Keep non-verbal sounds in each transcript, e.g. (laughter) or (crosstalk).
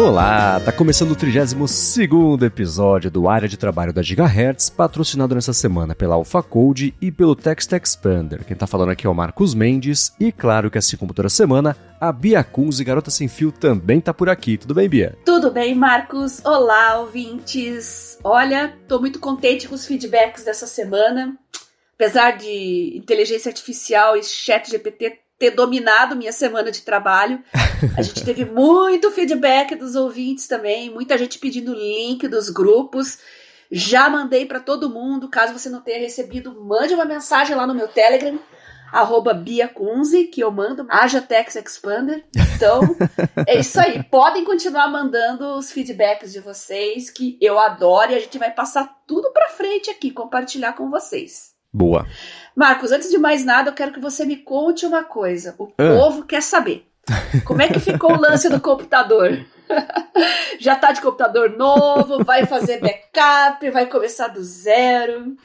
Olá, tá começando o 32 episódio do Área de Trabalho da Gigahertz, patrocinado nessa semana pela AlphaCode e pelo Text Expander. Quem tá falando aqui é o Marcos Mendes e claro que assim como toda semana, a Bia Kunz e Garota Sem Fio também tá por aqui. Tudo bem, Bia? Tudo bem, Marcos. Olá, ouvintes. Olha, tô muito contente com os feedbacks dessa semana. Apesar de inteligência artificial e chat GPT ter dominado minha semana de trabalho. A gente teve (laughs) muito feedback dos ouvintes também, muita gente pedindo link dos grupos. Já mandei para todo mundo. Caso você não tenha recebido, mande uma mensagem lá no meu Telegram, arroba Bia Kunze, que eu mando, haja Tex Expander. Então, é isso aí. Podem continuar mandando os feedbacks de vocês, que eu adoro, e a gente vai passar tudo para frente aqui, compartilhar com vocês. Boa. Marcos, antes de mais nada, eu quero que você me conte uma coisa. O ah. povo quer saber. Como é que ficou o lance do computador? (laughs) Já tá de computador novo, vai fazer backup, vai começar do zero.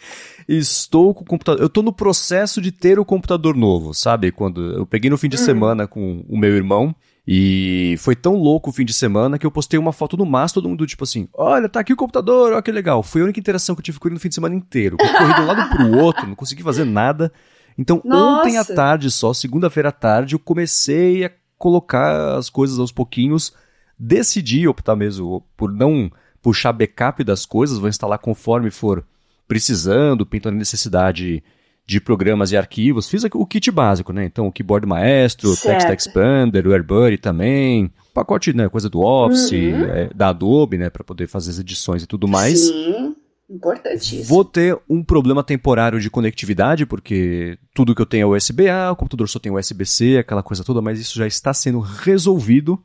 Estou com o computador. Eu tô no processo de ter o computador novo, sabe? Quando eu peguei no fim de hum. semana com o meu irmão e foi tão louco o fim de semana que eu postei uma foto no Mastodon todo mundo tipo assim: olha, tá aqui o computador, olha que legal. Foi a única interação que eu tive com ele no fim de semana inteiro. Eu corri de um lado pro (laughs) outro, não consegui fazer nada. Então, Nossa. ontem à tarde só, segunda-feira à tarde, eu comecei a colocar as coisas aos pouquinhos. Decidi optar mesmo por não puxar backup das coisas, vou instalar conforme for precisando, pintando necessidade de programas e arquivos. Fiz o kit básico, né? Então, o Keyboard Maestro, certo. Text Expander, o AirBuddy também, pacote, né, coisa do Office, uhum. é, da Adobe, né, para poder fazer as edições e tudo mais. Sim. Importantíssimo. Vou ter um problema temporário de conectividade, porque tudo que eu tenho é USB-A, o computador só tem USB-C, aquela coisa toda, mas isso já está sendo resolvido.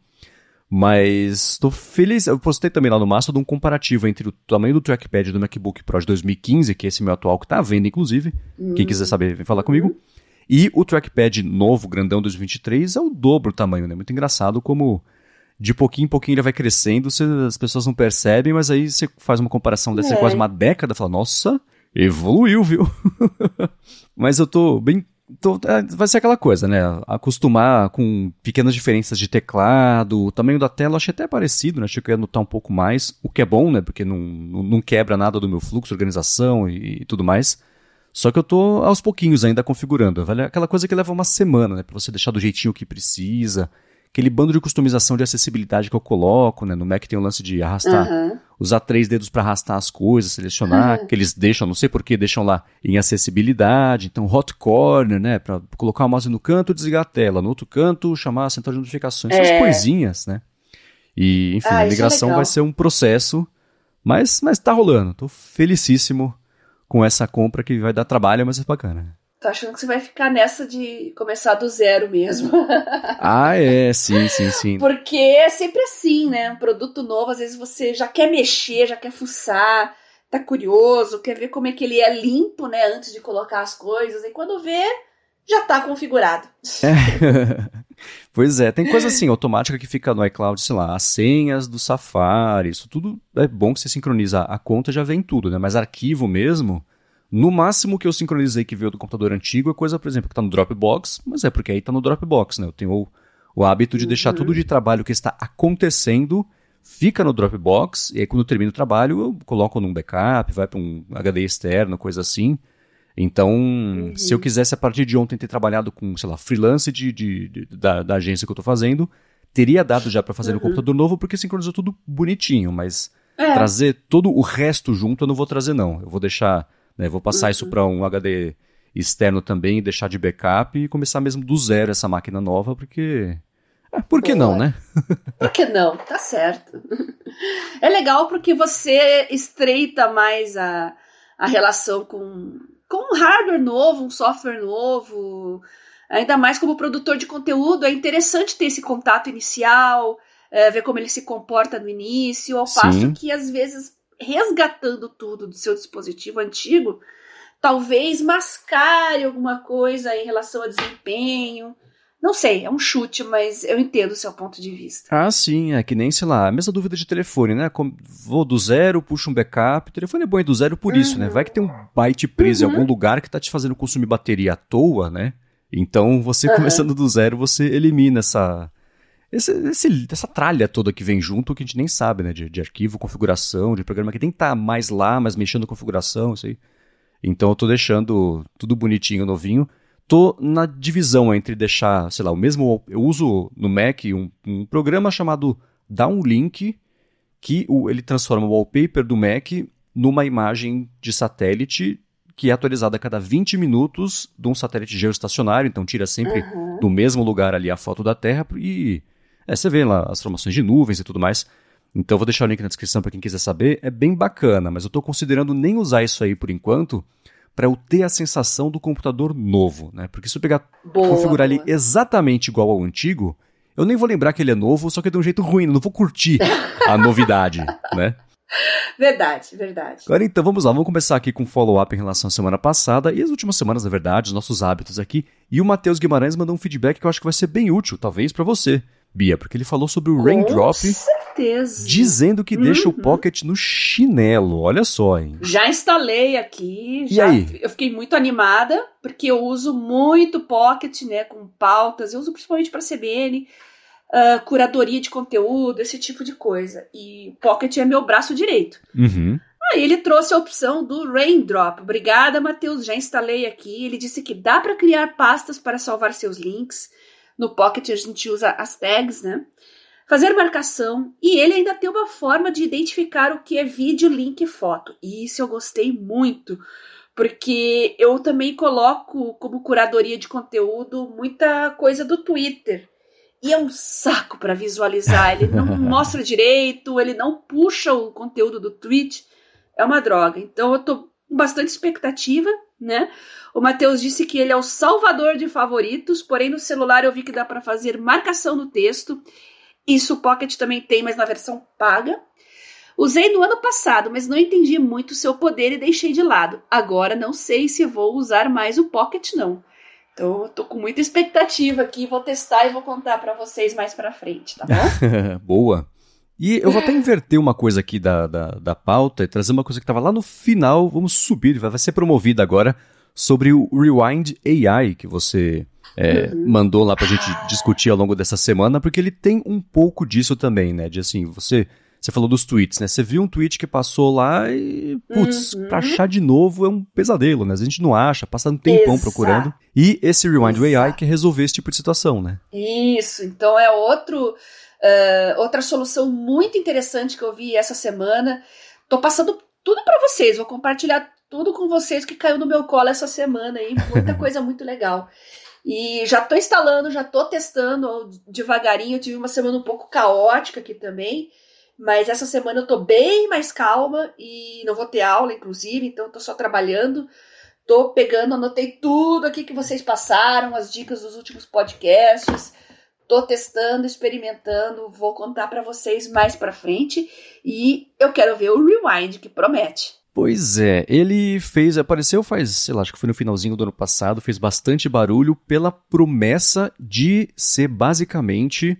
Mas estou feliz. Eu postei também lá no Mastodon um comparativo entre o tamanho do trackpad do MacBook Pro de 2015, que é esse meu atual que está à venda, inclusive. Uhum. Quem quiser saber, vem falar comigo. E o trackpad novo, grandão 2023, é o dobro o tamanho, né? Muito engraçado como de pouquinho em pouquinho ele vai crescendo, você, as pessoas não percebem, mas aí você faz uma comparação dessa é. quase uma década, fala, nossa, evoluiu, viu? (laughs) mas eu tô bem então, é, vai ser aquela coisa, né? Acostumar com pequenas diferenças de teclado, o tamanho da tela, achei até parecido, né? Achei que ia notar um pouco mais, o que é bom, né? Porque não, não, quebra nada do meu fluxo, organização e, e, tudo mais. Só que eu tô aos pouquinhos ainda configurando. Vale aquela coisa que leva uma semana, né? Pra você deixar do jeitinho que precisa aquele bando de customização de acessibilidade que eu coloco, né? No Mac tem o lance de arrastar, uhum. Usar três dedos para arrastar as coisas, selecionar, que eles deixam, não sei por que deixam lá em acessibilidade. Então, hot corner, né? Para colocar o mouse no canto, desligar a tela, no outro canto, chamar a central de notificações, é. essas coisinhas, né? E, enfim, ah, a é migração é vai ser um processo, mas, mas tá rolando. Tô felicíssimo com essa compra que vai dar trabalho, mas é bacana. Tô achando que você vai ficar nessa de começar do zero mesmo. (laughs) ah, é, sim, sim, sim. Porque é sempre assim, né? Um produto novo, às vezes você já quer mexer, já quer fuçar, tá curioso, quer ver como é que ele é limpo, né? Antes de colocar as coisas. E quando vê, já tá configurado. É. (laughs) pois é, tem coisa assim, automática que fica no iCloud, sei lá, as senhas do Safari, isso tudo é bom que você sincroniza a conta, já vem tudo, né? Mas arquivo mesmo no máximo que eu sincronizei que veio do computador antigo é coisa, por exemplo, que está no Dropbox, mas é porque aí está no Dropbox, né? Eu tenho o, o hábito de uhum. deixar tudo de trabalho que está acontecendo, fica no Dropbox, e aí quando eu termino o trabalho eu coloco num backup, vai para um HD externo, coisa assim. Então, uhum. se eu quisesse a partir de ontem ter trabalhado com, sei lá, freelance de, de, de da, da, agência que eu estou fazendo, teria dado já para fazer uhum. no computador novo, porque sincronizou tudo bonitinho, mas é. trazer todo o resto junto eu não vou trazer não. Eu vou deixar né? Vou passar uhum. isso para um HD externo também, deixar de backup e começar mesmo do zero essa máquina nova, porque. É, por que Boa. não, né? (laughs) por que não? Tá certo. (laughs) É legal porque você estreita mais a, a relação com, com um hardware novo, um software novo. Ainda mais como produtor de conteúdo, é interessante ter esse contato inicial, é, ver como ele se comporta no início, ao Sim. passo que às vezes resgatando tudo do seu dispositivo antigo, talvez mascare alguma coisa em relação a desempenho. Não sei, é um chute, mas eu entendo o seu ponto de vista. Ah, sim, é que nem, sei lá, a mesma dúvida de telefone, né? Vou do zero, puxo um backup. O telefone é bom ir do zero por uhum. isso, né? Vai que tem um byte preso uhum. em algum lugar que tá te fazendo consumir bateria à toa, né? Então, você uhum. começando do zero, você elimina essa, esse, esse, essa tralha toda que vem junto, que a gente nem sabe, né? De, de arquivo, configuração, de programa que tem que estar tá mais lá, mas mexendo configuração, isso aí. Então eu tô deixando tudo bonitinho, novinho. Tô na divisão entre deixar, sei lá, o mesmo. Eu uso no Mac um, um programa chamado Downlink, que o, ele transforma o wallpaper do Mac numa imagem de satélite que é atualizada a cada 20 minutos de um satélite geoestacionário, então tira sempre uhum. do mesmo lugar ali a foto da Terra e é, você vê lá as formações de nuvens e tudo mais. Então vou deixar o link na descrição para quem quiser saber. É bem bacana, mas eu estou considerando nem usar isso aí por enquanto para eu ter a sensação do computador novo, né? Porque se eu pegar boa, configurar boa. ele exatamente igual ao antigo, eu nem vou lembrar que ele é novo, só que de um jeito ruim, não vou curtir a novidade, (laughs) né? Verdade, verdade. Agora então, vamos lá, vamos começar aqui com follow-up em relação à semana passada e as últimas semanas, na verdade, os nossos hábitos aqui. E o Matheus Guimarães mandou um feedback que eu acho que vai ser bem útil, talvez para você, Bia, porque ele falou sobre o com Raindrop. certeza. Dizendo que uhum. deixa o uhum. Pocket no chinelo. Olha só, hein? Já instalei aqui. E aí? Eu fiquei muito animada, porque eu uso muito Pocket, né, com pautas. Eu uso principalmente para CBN uh, curadoria de conteúdo, esse tipo de coisa. E Pocket é meu braço direito. Uhum. Aí ele trouxe a opção do Raindrop. Obrigada, Matheus. Já instalei aqui. Ele disse que dá para criar pastas para salvar seus links. No Pocket a gente usa as tags, né? Fazer marcação. E ele ainda tem uma forma de identificar o que é vídeo, link e foto. E isso eu gostei muito. Porque eu também coloco como curadoria de conteúdo muita coisa do Twitter. E é um saco para visualizar. Ele não (laughs) mostra direito, ele não puxa o conteúdo do tweet. É uma droga. Então eu tô com bastante expectativa, né? O Matheus disse que ele é o salvador de favoritos, porém no celular eu vi que dá para fazer marcação no texto. Isso o Pocket também tem, mas na versão paga. Usei no ano passado, mas não entendi muito o seu poder e deixei de lado. Agora não sei se vou usar mais o Pocket não. Então, tô com muita expectativa aqui, vou testar e vou contar para vocês mais para frente, tá bom? (laughs) Boa. E eu vou até inverter uma coisa aqui da, da, da pauta e trazer uma coisa que estava lá no final, vamos subir, vai ser promovida agora, sobre o Rewind AI que você é, uhum. mandou lá pra gente discutir ao longo dessa semana, porque ele tem um pouco disso também, né? De assim, você você falou dos tweets, né? Você viu um tweet que passou lá e, putz, uhum. pra achar de novo é um pesadelo, né? A gente não acha, passa um tempão Exato. procurando. E esse Rewind Exato. AI quer resolver esse tipo de situação, né? Isso, então é outro, uh, outra solução muito interessante que eu vi essa semana. Tô passando tudo para vocês, vou compartilhar tudo com vocês que caiu no meu colo essa semana aí, muita (laughs) coisa muito legal. E já tô instalando, já tô testando devagarinho. Eu tive uma semana um pouco caótica aqui também. Mas essa semana eu tô bem mais calma e não vou ter aula, inclusive, então tô só trabalhando. Tô pegando, anotei tudo aqui que vocês passaram, as dicas dos últimos podcasts. Tô testando, experimentando, vou contar para vocês mais para frente e eu quero ver o rewind que promete. Pois é, ele fez, apareceu faz, sei lá, acho que foi no finalzinho do ano passado, fez bastante barulho pela promessa de ser basicamente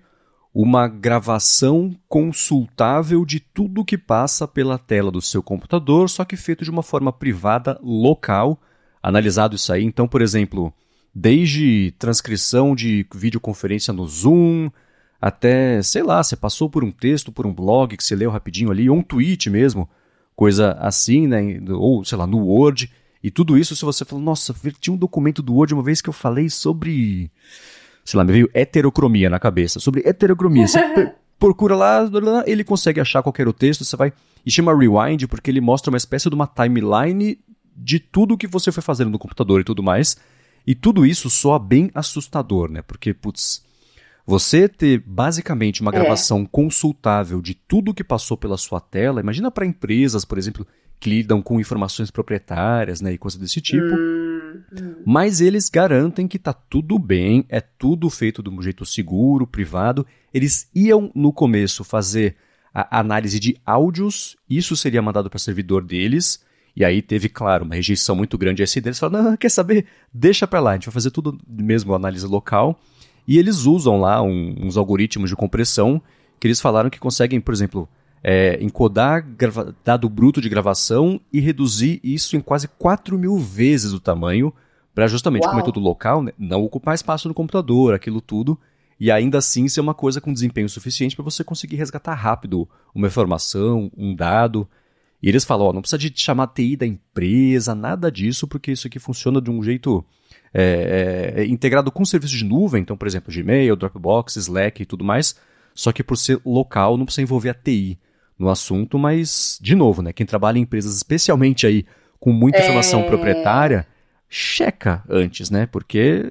uma gravação consultável de tudo que passa pela tela do seu computador, só que feito de uma forma privada, local. Analisado isso aí, então, por exemplo, desde transcrição de videoconferência no Zoom, até, sei lá, você passou por um texto, por um blog que você leu rapidinho ali, ou um tweet mesmo, coisa assim, né? Ou, sei lá, no Word. E tudo isso, se você falou, nossa, tinha um documento do Word uma vez que eu falei sobre sei lá, me veio heterocromia na cabeça. Sobre heterocromia. Você (laughs) procura lá, ele consegue achar qualquer o texto, você vai. E chama Rewind porque ele mostra uma espécie de uma timeline de tudo que você foi fazendo no computador e tudo mais. E tudo isso soa bem assustador, né? Porque, putz, você ter basicamente uma é. gravação é. consultável de tudo que passou pela sua tela, imagina para empresas, por exemplo, que lidam com informações proprietárias, né, e coisas desse tipo. Hum, hum. Mas eles garantem que tá tudo bem, é tudo feito de um jeito seguro, privado. Eles iam no começo fazer a análise de áudios, isso seria mandado para o servidor deles. E aí teve, claro, uma rejeição muito grande a esse deles. Falaram, não, quer saber? Deixa para lá, a gente vai fazer tudo mesmo análise local. E eles usam lá um, uns algoritmos de compressão que eles falaram que conseguem, por exemplo, é, encodar dado bruto de gravação e reduzir isso em quase 4 mil vezes o tamanho, para justamente, Uau. como é tudo local, né, não ocupar espaço no computador, aquilo tudo. e ainda assim ser uma coisa com desempenho suficiente para você conseguir resgatar rápido uma informação, um dado. E eles falam, ó, não precisa de chamar a TI da empresa, nada disso, porque isso aqui funciona de um jeito é, é, integrado com serviços de nuvem, então, por exemplo, Gmail, Dropbox, Slack e tudo mais, só que por ser local não precisa envolver a TI no assunto, mas, de novo, né, quem trabalha em empresas especialmente aí com muita é. informação proprietária, checa antes, né, porque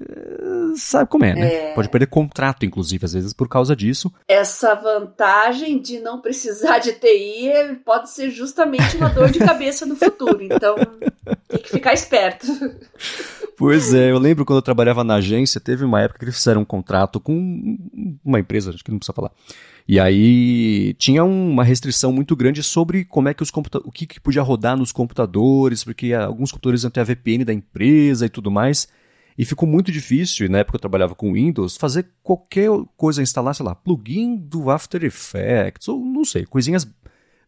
sabe como é, né? É... Pode perder contrato, inclusive, às vezes, por causa disso. Essa vantagem de não precisar de TI pode ser justamente uma dor de (laughs) cabeça no futuro. Então, tem que ficar esperto. Pois é, eu lembro quando eu trabalhava na agência, teve uma época que eles fizeram um contrato com uma empresa, acho que não precisa falar. E aí tinha uma restrição muito grande sobre como é que os computadores, o que, que podia rodar nos computadores, porque alguns computadores iam ter a VPN da empresa e tudo mais. E ficou muito difícil, na época eu trabalhava com Windows, fazer qualquer coisa, instalar, sei lá, plugin do After Effects, ou não sei, coisinhas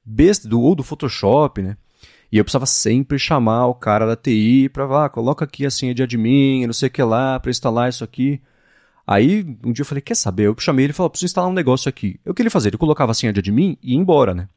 bestas, do, ou do Photoshop, né? E eu precisava sempre chamar o cara da TI para ah, coloca aqui a senha de admin, não sei o que lá, para instalar isso aqui. Aí, um dia eu falei, quer saber? Eu chamei ele e falei, preciso instalar um negócio aqui. Eu o que ele fazia? Ele colocava a senha de admin e ia embora, né?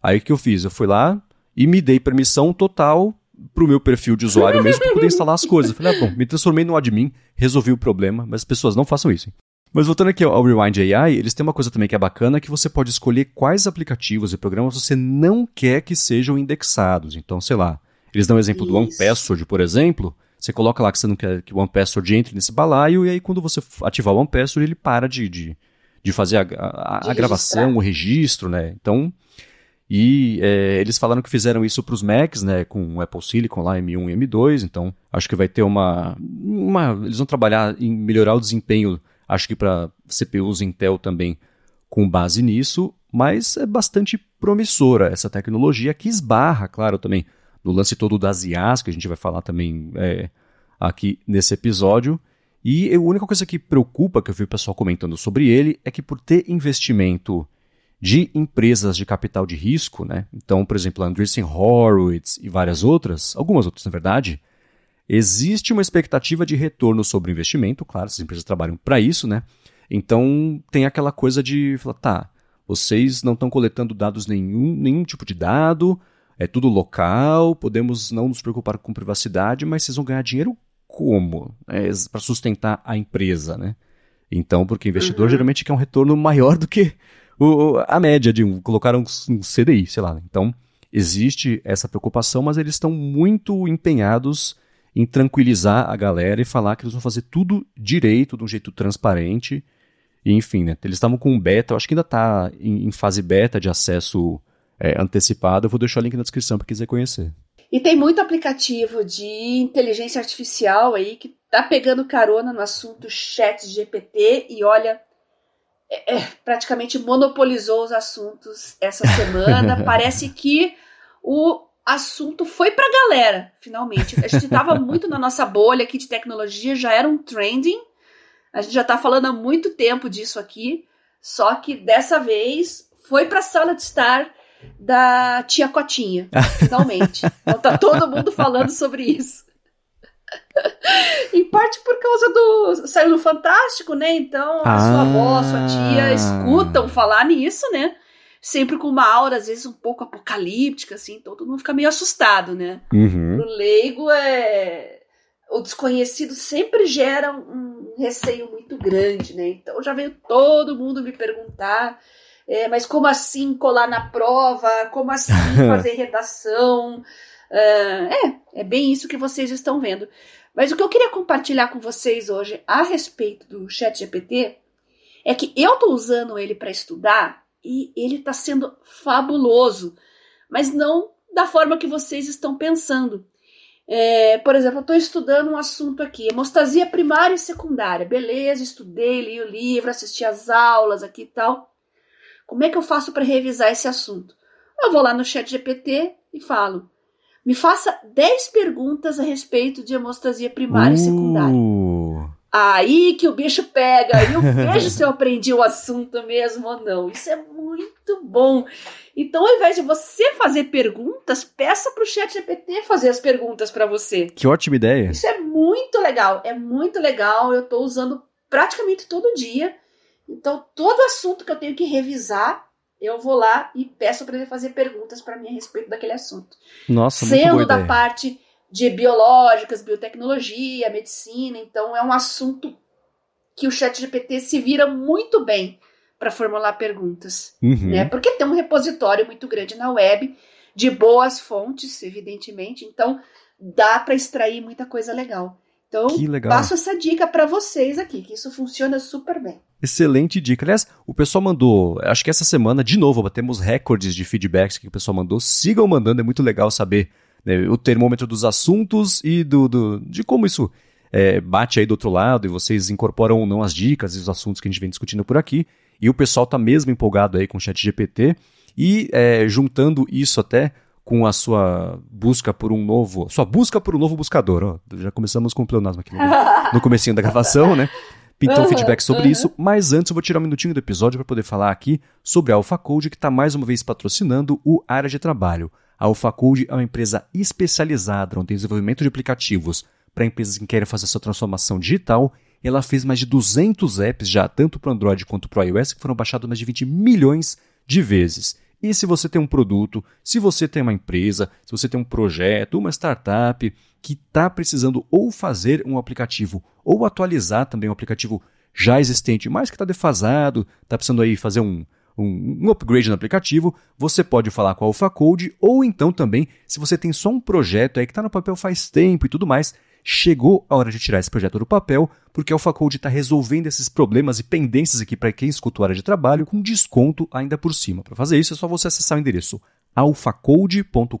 Aí o que eu fiz? Eu fui lá e me dei permissão total pro meu perfil de usuário mesmo para poder instalar as coisas. Eu falei, ah, bom, me transformei no admin, resolvi o problema, mas as pessoas não façam isso. Hein? Mas voltando aqui ao Rewind AI, eles têm uma coisa também que é bacana, que você pode escolher quais aplicativos e programas você não quer que sejam indexados. Então, sei lá, eles dão o exemplo Isso. do OnePassword, por exemplo, você coloca lá que você não quer que o OnePassword entre nesse balaio, e aí quando você ativar o OnePassword, ele para de, de, de fazer a, a, a gravação, o registro, né? Então, e é, eles falaram que fizeram isso para os Macs, né, com o Apple Silicon lá M1 e M2, então acho que vai ter uma, uma eles vão trabalhar em melhorar o desempenho, acho que para CPUs Intel também com base nisso, mas é bastante promissora essa tecnologia que esbarra, claro, também no lance todo das IAs, que a gente vai falar também é, aqui nesse episódio. E a única coisa que preocupa, que eu vi o pessoal comentando sobre ele, é que por ter investimento de empresas de capital de risco, né? Então, por exemplo, a Andreessen Horowitz e várias outras, algumas outras na verdade, existe uma expectativa de retorno sobre o investimento, claro, essas empresas trabalham para isso, né? Então, tem aquela coisa de falar, tá, vocês não estão coletando dados nenhum, nenhum tipo de dado, é tudo local, podemos não nos preocupar com privacidade, mas vocês vão ganhar dinheiro como? É, para sustentar a empresa, né? Então, porque o investidor uhum. geralmente quer um retorno maior do que o, a média de um, colocar um, CDI, sei lá. Então, existe essa preocupação, mas eles estão muito empenhados em tranquilizar a galera e falar que eles vão fazer tudo direito, de um jeito transparente. E, enfim, né? Eles estavam com um beta, eu acho que ainda está em, em, fase beta de acesso é, antecipado. Eu vou deixar o link na descrição para quem quiser conhecer. E tem muito aplicativo de inteligência artificial aí que tá pegando carona no assunto chat GPT e olha, é, é, praticamente monopolizou os assuntos essa semana. (laughs) Parece que o assunto foi pra galera, finalmente. A gente estava muito na nossa bolha aqui de tecnologia, já era um trending. A gente já está falando há muito tempo disso aqui. Só que dessa vez foi pra sala de estar da tia Cotinha, finalmente. Então tá todo mundo falando sobre isso em parte por causa do. Saiu no Fantástico, né? Então a ah. sua avó, sua tia escutam falar nisso, né? Sempre com uma aura, às vezes, um pouco apocalíptica, assim, então todo mundo fica meio assustado, né? Uhum. Pro leigo, é... o desconhecido sempre gera um receio muito grande, né? Então já veio todo mundo me perguntar. É, mas como assim colar na prova? Como assim (laughs) fazer redação? Uh, é, é bem isso que vocês estão vendo. Mas o que eu queria compartilhar com vocês hoje a respeito do Chat GPT é que eu estou usando ele para estudar e ele está sendo fabuloso, mas não da forma que vocês estão pensando. É, por exemplo, eu estou estudando um assunto aqui, hemostasia primária e secundária. Beleza, estudei, li o livro, assisti as aulas aqui e tal. Como é que eu faço para revisar esse assunto? Eu vou lá no chat GPT e falo: me faça 10 perguntas a respeito de hemostasia primária uh. e secundária. Aí que o bicho pega, aí eu (laughs) vejo se eu aprendi o assunto mesmo ou não. Isso é muito bom. Então, ao invés de você fazer perguntas, peça para o chat GPT fazer as perguntas para você. Que ótima ideia. Isso é muito legal, é muito legal. Eu estou usando praticamente todo dia. Então, todo assunto que eu tenho que revisar, eu vou lá e peço para ele fazer perguntas para mim a respeito daquele assunto. Nossa, Sendo da ideia. parte de biológicas, biotecnologia, medicina, então é um assunto que o chat GPT se vira muito bem para formular perguntas, Uhum. né? Porque tem um repositório muito grande na web de boas fontes, evidentemente, então dá para extrair muita coisa legal. Então, passo essa dica para vocês aqui, que isso funciona super bem. Excelente dica. Aliás, o pessoal mandou, acho que essa semana, de novo, batemos recordes de feedbacks que o pessoal mandou. Sigam mandando, é muito legal saber né, o termômetro dos assuntos e do, do- de como isso é, bate aí do outro lado e vocês incorporam ou não as dicas e os assuntos que a gente vem discutindo por aqui. E o pessoal tá mesmo empolgado aí com o chat GPT e é, juntando isso até com a sua busca por um novo, sua busca por um novo buscador. Ó, já começamos com o pleonasmo aqui no, no comecinho da gravação, né? Pintou um Uhum, feedback sobre uhum. isso, mas antes eu vou tirar um minutinho do episódio para poder falar aqui sobre a AlphaCode, que está mais uma vez patrocinando o Área de Trabalho. A AlphaCode é uma empresa especializada no desenvolvimento de aplicativos para empresas que querem fazer essa transformação digital. Ela fez mais de 200 apps já, tanto para Android quanto para iOS, que foram baixados mais de 20 milhões de vezes. E se você tem um produto, se você tem uma empresa, se você tem um projeto, uma startup que está precisando ou fazer um aplicativo ou atualizar também um aplicativo já existente, mas que está defasado, está precisando aí fazer um, um, um upgrade no aplicativo, você pode falar com a AlphaCode ou então também, se você tem só um projeto aí que está no papel faz tempo e tudo mais, chegou a hora de tirar esse projeto do papel, porque a AlphaCode está resolvendo esses problemas e pendências aqui para quem escuta o área de trabalho com desconto ainda por cima. Para fazer isso é só você acessar o endereço alphacode.com.br,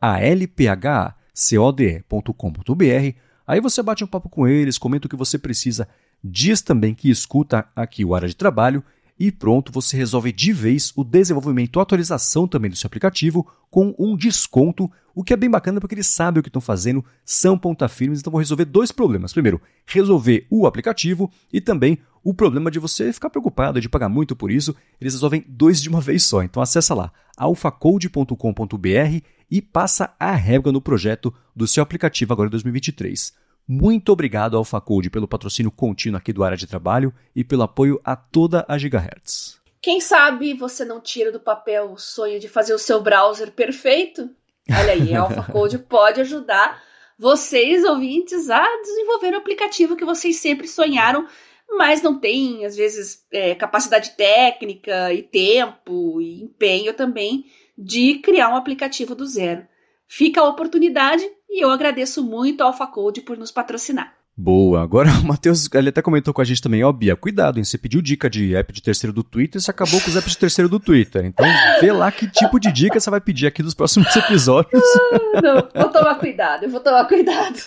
alphacode.com.br. Aí você bate um papo com eles, comenta o que você precisa, diz também que escuta aqui o área de trabalho e pronto, você resolve de vez o desenvolvimento e atualização também do seu aplicativo com um desconto, o que é bem bacana porque eles sabem o que estão fazendo, são ponta firmes, então vão resolver dois problemas. Primeiro, resolver o aplicativo e também o problema de você ficar preocupado de pagar muito por isso, eles resolvem dois de uma (laughs) vez só. Então acessa lá alphacode.com.br e passa a régua no projeto do seu aplicativo agora em 2023. Muito obrigado ao AlphaCode pelo patrocínio contínuo aqui do área de trabalho e pelo apoio a toda a Gigahertz. Quem sabe você não tira do papel o sonho de fazer o seu browser perfeito? Olha aí, a (laughs) AlphaCode pode ajudar vocês, ouvintes, a desenvolver o aplicativo que vocês sempre sonharam, mas não tem, às vezes, é, capacidade técnica e tempo e empenho também de criar um aplicativo do zero. Fica a oportunidade e eu agradeço muito ao AlphaCode por nos patrocinar. Boa, agora (laughs) o Matheus, ele até comentou com a gente também, ó, Bia, cuidado, hein? Você pediu dica de app de terceiro do Twitter, você acabou com os apps de terceiro do Twitter. Então, vê lá que tipo de dica você vai pedir aqui nos próximos (laughs) episódios. Não, vou tomar cuidado, eu vou tomar cuidado.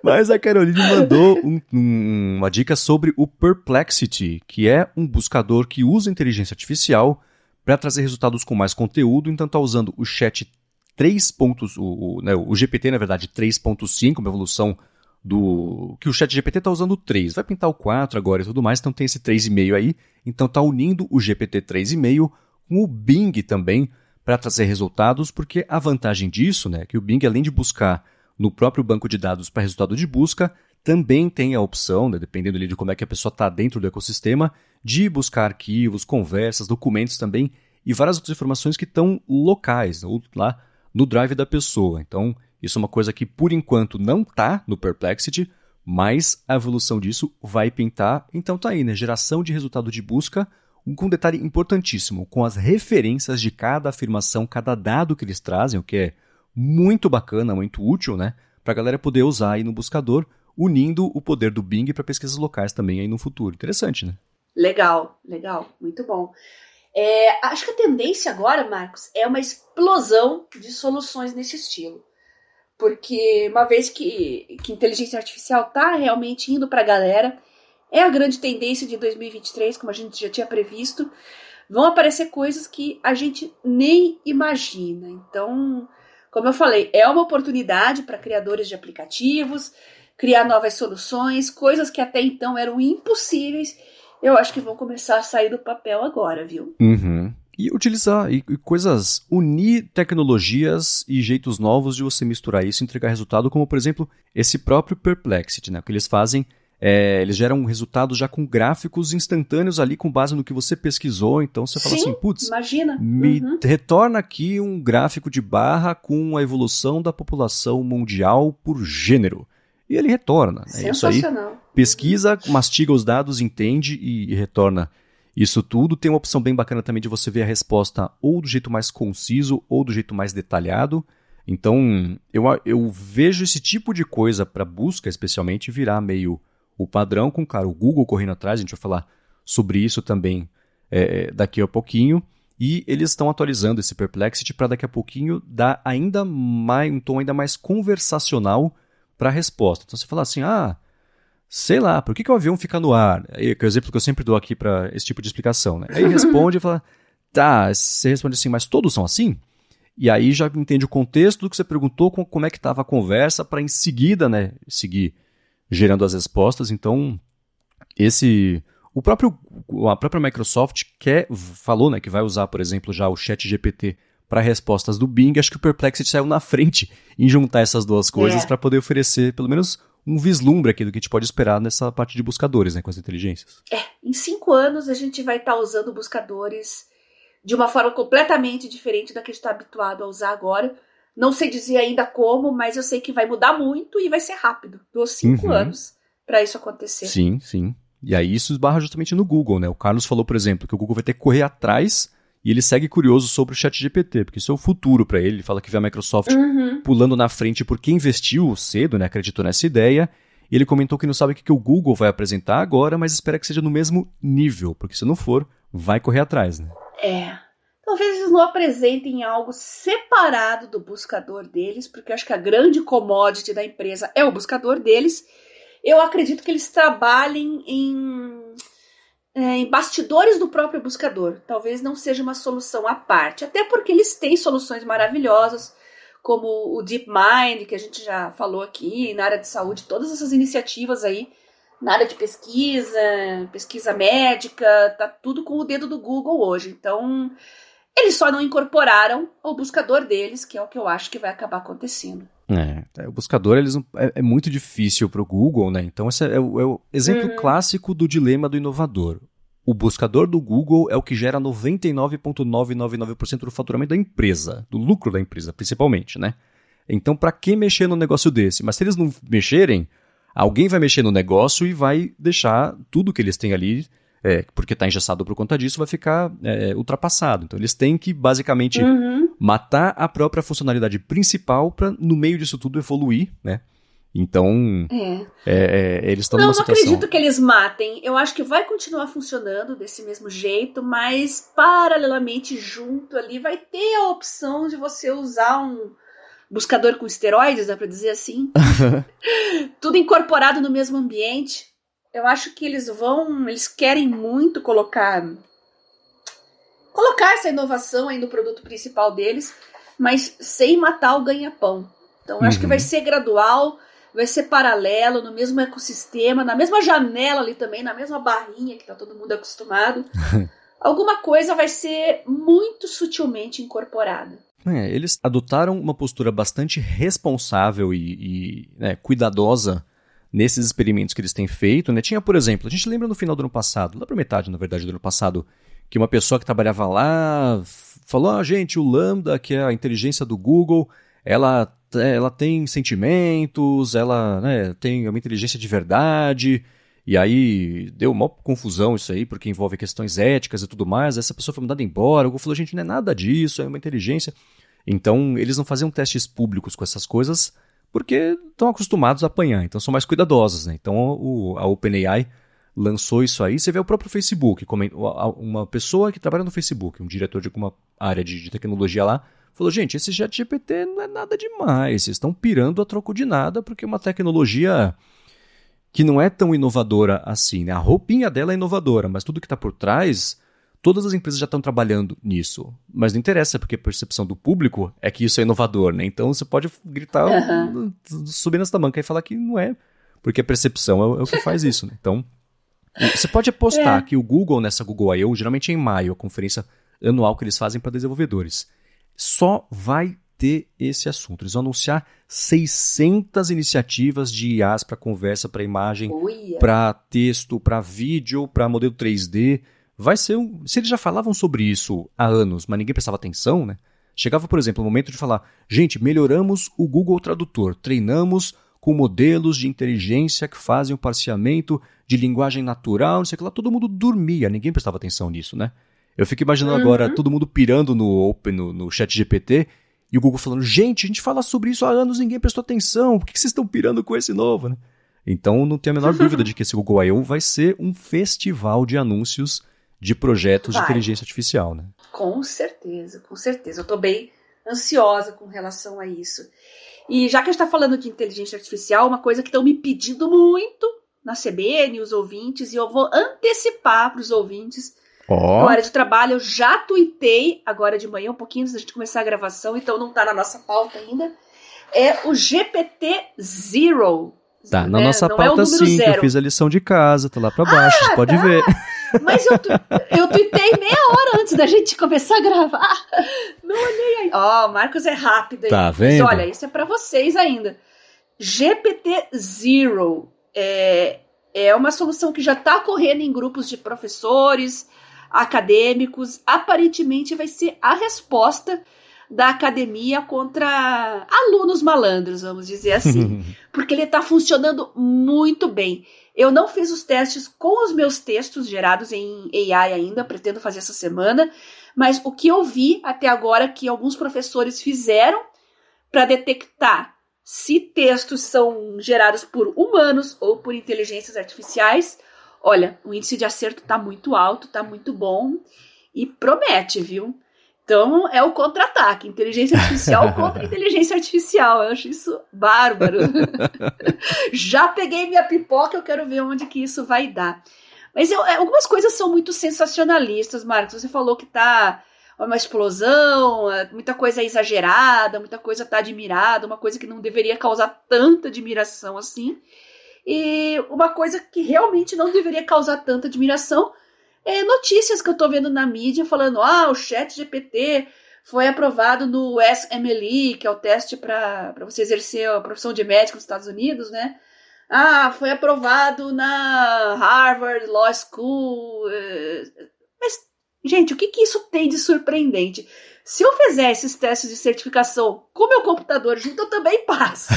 Mas a Caroline mandou um- um- uma dica sobre o Perplexity, que é um buscador que usa inteligência artificial para trazer resultados com mais conteúdo. Então, está usando o chat 3. pontos- o, o, né, o GPT, na verdade, 3.5, uma evolução do. que o chat GPT está usando o 3. Vai pintar o 4 agora e tudo mais, então tem esse 3,5 aí. Então, está unindo o GPT 3,5 com o Bing também para trazer resultados, porque a vantagem disso né, é que o Bing, além de buscar no próprio banco de dados para resultado de busca, também tem a opção, né, dependendo de como é que a pessoa está dentro do ecossistema, de buscar arquivos, conversas, documentos também e várias outras informações que estão locais, ou lá no drive da pessoa. Então, isso é uma coisa que por enquanto não está no Perplexity, mas a evolução disso vai pintar. Então tá aí, né? Geração de resultado de busca com um detalhe importantíssimo, com as referências de cada afirmação, cada dado que eles trazem, o que é muito bacana, muito útil, né? Para a galera poder usar aí no buscador, unindo o poder do Bing para pesquisas locais também aí no futuro. Interessante, né? Legal, legal, muito bom. É, acho que a tendência agora, Marcos, é uma explosão de soluções nesse estilo. Porque uma vez que, que inteligência artificial está realmente indo para a galera, é a grande tendência de 2023, como a gente já tinha previsto, vão aparecer coisas que a gente nem imagina. Então, como eu falei, é uma oportunidade para criadores de aplicativos, criar novas soluções, coisas que até então eram impossíveis eu acho que vão começar a sair do papel agora, viu? Uhum. E utilizar e, e coisas, unir tecnologias e jeitos novos de você misturar isso e entregar resultado, como por exemplo esse próprio Perplexity, né? O que eles fazem É, eles geram resultados já com gráficos instantâneos ali com base no que você pesquisou. Então você fala Sim, assim, putz, Imagina. me Uhum. retorna aqui um gráfico de barra com a evolução da população mundial por gênero. E ele retorna. Né? Isso aí Sensacional. pesquisa, mastiga os dados, entende e, e retorna isso tudo. Tem uma opção bem bacana também de você ver a resposta ou do jeito mais conciso ou do jeito mais detalhado. Então, eu, eu vejo esse tipo de coisa para busca, especialmente, virar meio o padrão, com, claro, o Google correndo atrás, a gente vai falar sobre isso também é, daqui a pouquinho. E eles estão atualizando esse Perplexity para daqui a pouquinho dar ainda mais, um tom ainda mais conversacional para a resposta. Então você fala assim, ah, sei lá, por que, que o avião fica no ar? Aí, que é o exemplo que eu sempre dou aqui para esse tipo de explicação, né? Aí responde e fala, tá, você responde assim, mas todos são assim? E aí já entende o contexto do que você perguntou, com- como é que estava a conversa, para em seguida, né, seguir gerando as respostas. Então, esse o próprio a própria Microsoft quer falou, né, que vai usar, por exemplo, já o Chat GPT para respostas do Bing. Acho que o Perplexity saiu na frente (laughs) em juntar essas duas coisas É. para poder oferecer pelo menos um vislumbre aqui do que a gente pode esperar nessa parte de buscadores, né, com as inteligências. É, em cinco anos a gente vai estar usando buscadores de uma forma completamente diferente da que a gente está habituado a usar agora. Não sei dizer ainda como, mas eu sei que vai mudar muito e vai ser rápido. Dos cinco Uhum. anos para isso acontecer. Sim, sim. E aí isso esbarra justamente no Google, né? O Carlos falou, por exemplo, que o Google vai ter que correr atrás e ele segue curioso sobre o Chat GPT, porque isso é o futuro para ele. Ele fala que vê a Microsoft Uhum. pulando na frente porque investiu cedo, né? Acreditou nessa ideia. E ele comentou que não sabe o que o Google vai apresentar agora, mas espera que seja no mesmo nível, porque se não for, vai correr atrás, né? É. Talvez eles não apresentem algo separado do buscador deles, porque eu acho que a grande commodity da empresa é o buscador deles. Eu acredito que eles trabalhem em, em bastidores do próprio buscador. Talvez não seja uma solução à parte, até porque eles têm soluções maravilhosas, como o DeepMind, que a gente já falou aqui, na área de saúde, todas essas iniciativas aí na área de pesquisa, pesquisa médica, tá tudo com o dedo do Google hoje. Então, eles só não incorporaram o buscador deles, que é o que eu acho que vai acabar acontecendo. É, o buscador eles não- é, é muito difícil para o Google, né? Então esse é o, é o exemplo Uhum. clássico do dilema do inovador. O buscador do Google é o que gera 99,999% do faturamento da empresa, do lucro da empresa, principalmente, né? Então, para que mexer no negócio desse? Mas se eles não mexerem, alguém vai mexer no negócio e vai deixar tudo que eles têm ali, é, porque está engessado por conta disso, vai ficar é, ultrapassado. Então, eles têm que basicamente Uhum. matar a própria funcionalidade principal para, no meio disso tudo, evoluir, né? Então, É. é, é, eles estão Não, numa não situação. acredito que eles matem. Eu acho que vai continuar funcionando desse mesmo jeito, mas paralelamente junto ali vai ter a opção de você usar um buscador com esteroides, dá pra dizer assim. (laughs) (laughs) Tudo incorporado no mesmo ambiente. Eu acho que eles vão, eles querem muito colocar colocar essa inovação aí no produto principal deles, mas sem matar o ganha-pão. Então eu acho que Uhum. vai ser gradual, vai ser paralelo, no mesmo ecossistema, na mesma janela ali também, na mesma barrinha que tá todo mundo acostumado. (laughs) Alguma coisa vai ser muito sutilmente incorporada. É, eles adotaram uma postura bastante responsável e, e, né, cuidadosa nesses experimentos que eles têm feito. Né? Tinha, por exemplo, a gente lembra no final do ano passado, lá para metade, na verdade, do ano passado, que uma pessoa que trabalhava lá falou: ah, gente, o Lambda, que é a inteligência do Google, ela, ela tem sentimentos, ela né, tem uma inteligência de verdade. E aí deu uma confusão isso aí, porque envolve questões éticas e tudo mais. Essa pessoa foi mandada embora. O Google falou, gente, não é nada disso, é uma inteligência. Então, eles não faziam testes públicos com essas coisas porque estão acostumados a apanhar, então são mais cuidadosos, né? Então, o, a OpenAI lançou isso aí. Você vê o próprio Facebook, uma pessoa que trabalha no Facebook, um diretor de alguma área de, de tecnologia lá, falou, gente, esse chat GPT não é nada demais, vocês estão pirando a troco de nada, porque é uma tecnologia que não é tão inovadora assim. Né? A roupinha dela é inovadora, mas tudo que está por trás, todas as empresas já estão trabalhando nisso. Mas não interessa, porque a percepção do público é que isso é inovador, né? Então você pode gritar, Uhum. subir nessa banca e falar que não é, porque a percepção é, o- é o que faz isso, né? Então, você pode apostar É. que o Google, nessa Google I.O., geralmente é em maio, a conferência anual que eles fazem para desenvolvedores, só vai ter esse assunto. Eles vão anunciar 600 iniciativas de IAs para conversa, para imagem, para texto, para vídeo, para modelo 3D. Vai ser um. Se eles já falavam sobre isso há anos, mas ninguém prestava atenção, né? Chegava, por exemplo, o momento de falar: gente, melhoramos o Google Tradutor, treinamos com modelos de inteligência que fazem o parciamento de linguagem natural, não sei o que lá. Todo mundo dormia, ninguém prestava atenção nisso, né? Eu fico imaginando uhum. agora todo mundo pirando no Open, no, no chat GPT, e o Google falando, gente, a gente fala sobre isso há anos, ninguém prestou atenção, por que vocês estão pirando com esse novo, né? Então não tenho a menor (laughs) dúvida de que esse Google I.O. vai ser um festival de anúncios de projetos vai. de inteligência artificial, né? Com certeza, com certeza. Eu estou bem ansiosa com relação a isso. E já que a gente está falando de inteligência artificial, uma coisa que estão me pedindo muito na CBN, os ouvintes, e eu vou antecipar para os ouvintes Oh. Na área de trabalho, eu já tuitei agora de manhã, um pouquinho antes da gente começar a gravação, então não está na nossa pauta ainda. É o GPT Zero. Tá, na é, nossa não pauta é sim, que eu fiz a lição de casa, tá lá pra baixo, ah, pode tá. ver. (laughs) Mas eu, eu tuitei meia hora antes da gente começar a gravar. Não olhei aí. Ó, oh, Marcos é rápido aí. Tá vendo? Mas olha, isso é para vocês ainda. GPT Zero é, é uma solução que já está correndo em grupos de professores, acadêmicos, aparentemente vai ser a resposta da academia contra alunos malandros, vamos dizer assim. (laughs) porque ele está funcionando muito bem. Eu não fiz os testes com os meus textos gerados em AI ainda, pretendo fazer essa semana, mas o que eu vi até agora que alguns professores fizeram para detectar se textos são gerados por humanos ou por inteligências artificiais, olha, o índice de acerto está muito alto, está muito bom e promete, viu? Então é o contra-ataque, inteligência artificial contra (laughs) inteligência artificial. Eu acho isso bárbaro. (laughs) Já peguei minha pipoca, eu quero ver onde que isso vai dar. Mas eu, é, algumas coisas são muito sensacionalistas, Marcos. Você falou que tá uma explosão, é, muita coisa exagerada, muita coisa tá admirada, uma coisa que não deveria causar tanta admiração assim. E uma coisa que realmente não deveria causar tanta admiração é notícias que eu tô vendo na mídia falando: ah, o chat GPT foi aprovado no SMLE, que é o teste para você exercer a profissão de médico nos Estados Unidos, né? Ah, foi aprovado na Harvard Law School. É, mas, gente, o que, que isso tem de surpreendente? Se eu fizer esses testes de certificação com meu computador junto, eu também passo.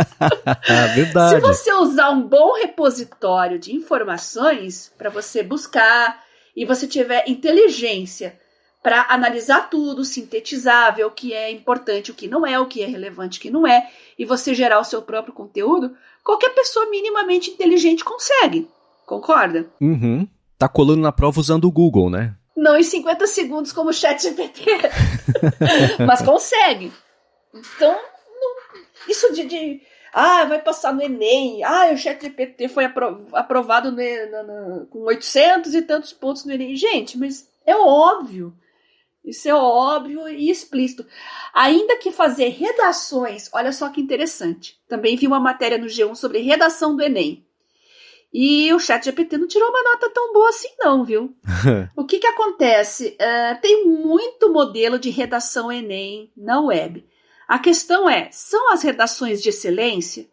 (laughs) Verdade. Se você usar um bom repositório de informações para você buscar e você tiver inteligência para analisar tudo, sintetizar, ver o que é importante, o que não é, o que é relevante, o que não é, e você gerar o seu próprio conteúdo, qualquer pessoa minimamente inteligente consegue. Concorda? Uhum. Tá colando na prova usando o Google, né? Não em 50 segundos como o chat GPT, (laughs) mas consegue. Então, não, isso de, de, ah, vai passar no Enem, ah, o chat GPT foi aprovado no, no, no, com 800 e tantos pontos no Enem. Gente, mas é óbvio. Isso é óbvio e explícito. Ainda que fazer redações, olha só que interessante. Também vi uma matéria no G1 sobre redação do Enem. E o chat GPT não tirou uma nota tão boa assim, não, viu? (laughs) o que, que acontece? Uh, tem muito modelo de redação Enem na web. A questão é: são as redações de excelência?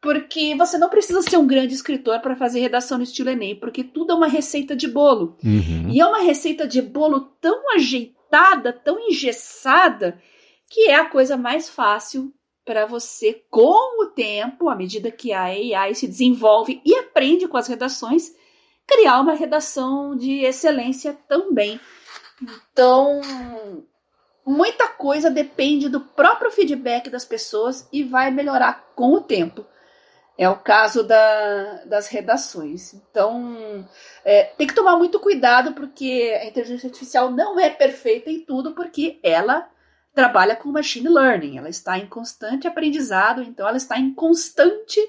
Porque você não precisa ser um grande escritor para fazer redação no estilo Enem, porque tudo é uma receita de bolo. Uhum. E é uma receita de bolo tão ajeitada, tão engessada, que é a coisa mais fácil para você, com o tempo, à medida que a AI se desenvolve e aprende com as redações, criar uma redação de excelência também. Então, muita coisa depende do próprio feedback das pessoas e vai melhorar com o tempo. É o caso da, das redações. Então, é, tem que tomar muito cuidado, porque a inteligência artificial não é perfeita em tudo, porque ela trabalha com machine learning, ela está em constante aprendizado, então ela está em constante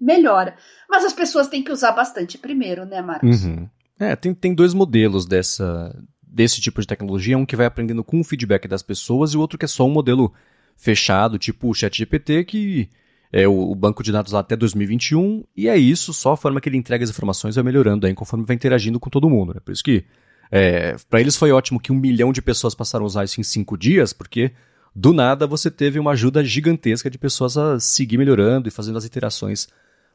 melhora. Mas as pessoas têm que usar bastante primeiro, né, Marcos? Uhum. É, tem, tem dois modelos dessa, desse tipo de tecnologia, um que vai aprendendo com o feedback das pessoas e o outro que é só um modelo fechado, tipo o ChatGPT, que é o, o, banco de dados lá até 2021, e é isso, só a forma que ele entrega as informações vai melhorando aí conforme vai interagindo com todo mundo. Né? Por isso que é, para eles foi ótimo que um milhão de pessoas passaram a usar isso em cinco dias, porque do nada você teve uma ajuda gigantesca de pessoas a seguir melhorando e fazendo as iterações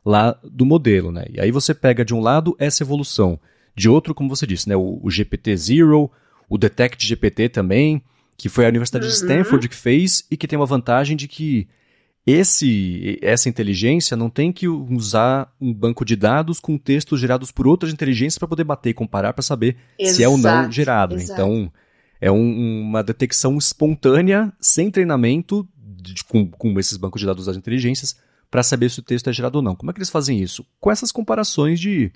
lá do modelo, né? E aí você pega de um lado essa evolução, de outro, como você disse, né, o, o GPT Zero, o Detect GPT também, que foi a Universidade uhum. de Stanford que fez e que tem uma vantagem de que esse, essa inteligência não tem que usar um banco de dados com textos gerados por outras inteligências para poder bater e comparar para saber exato, se é ou não gerado. Exato. Então, é um, uma detecção espontânea, sem treinamento, de, com, com esses bancos de dados das inteligências, para saber se o texto é gerado ou não. Como é que eles fazem isso? Com essas comparações de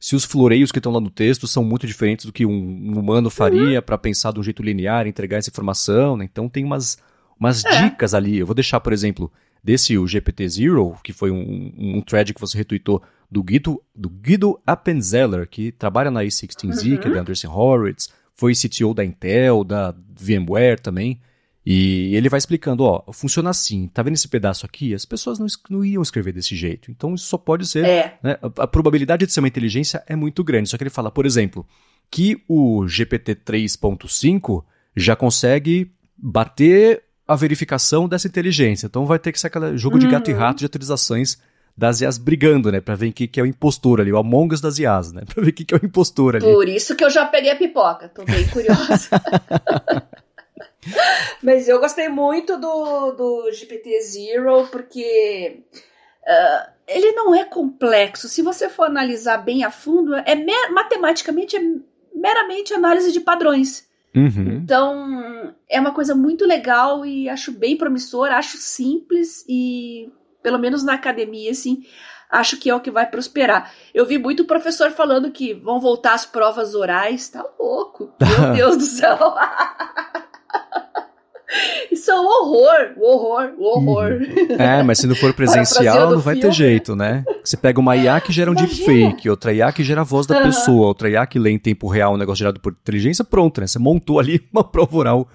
se os floreios que estão lá no texto são muito diferentes do que um, um humano faria uhum. para pensar de um jeito linear, entregar essa informação. Né? Então, tem umas umas é. dicas ali. Eu vou deixar, por exemplo, desse o GPT Zero, que foi um, um thread que você retweetou do Guido, do Guido Appenzeller, que trabalha na A16Z, uhum. que é da Anderson Horowitz, foi CTO da Intel, da VMware também. E ele vai explicando, ó, funciona assim, tá vendo esse pedaço aqui? As pessoas não, não iam escrever desse jeito. Então isso só pode ser. É. Né, a, a, probabilidade de ser uma inteligência é muito grande. Só que ele fala, por exemplo, que o GPT 3.5 já consegue bater a verificação dessa inteligência. Então vai ter que ser aquele jogo de gato e uhum. rato de atualizações das IAs brigando, né? Pra ver quem que é o impostor ali, o Among Us das IAs, né? (laughs) Pra ver quem que é o impostor ali. Por isso que eu já peguei a pipoca, tô bem curiosa. (laughs) Mas eu gostei muito do, do GPT Zero, porque uh, ele não é complexo. Se você for analisar bem a fundo, é matematicamente é meramente análise de padrões. Uhum. Então, é uma coisa muito legal e acho bem promissor, acho simples e, pelo menos na academia, assim, acho que é o que vai prosperar. Eu vi muito professor falando que vão voltar as provas orais, tá louco, meu (laughs) Deus do céu. (laughs) Isso é um horror, o horror, o horror. Uhum. É, mas se não for presencial, não vai filme. ter jeito, né? Você pega uma IA que gera um deepfake, outra IA que gera a voz da pessoa, outra IA que lê em tempo real um negócio gerado por inteligência, pronto, né? Você montou ali (laughs) uma prova oral,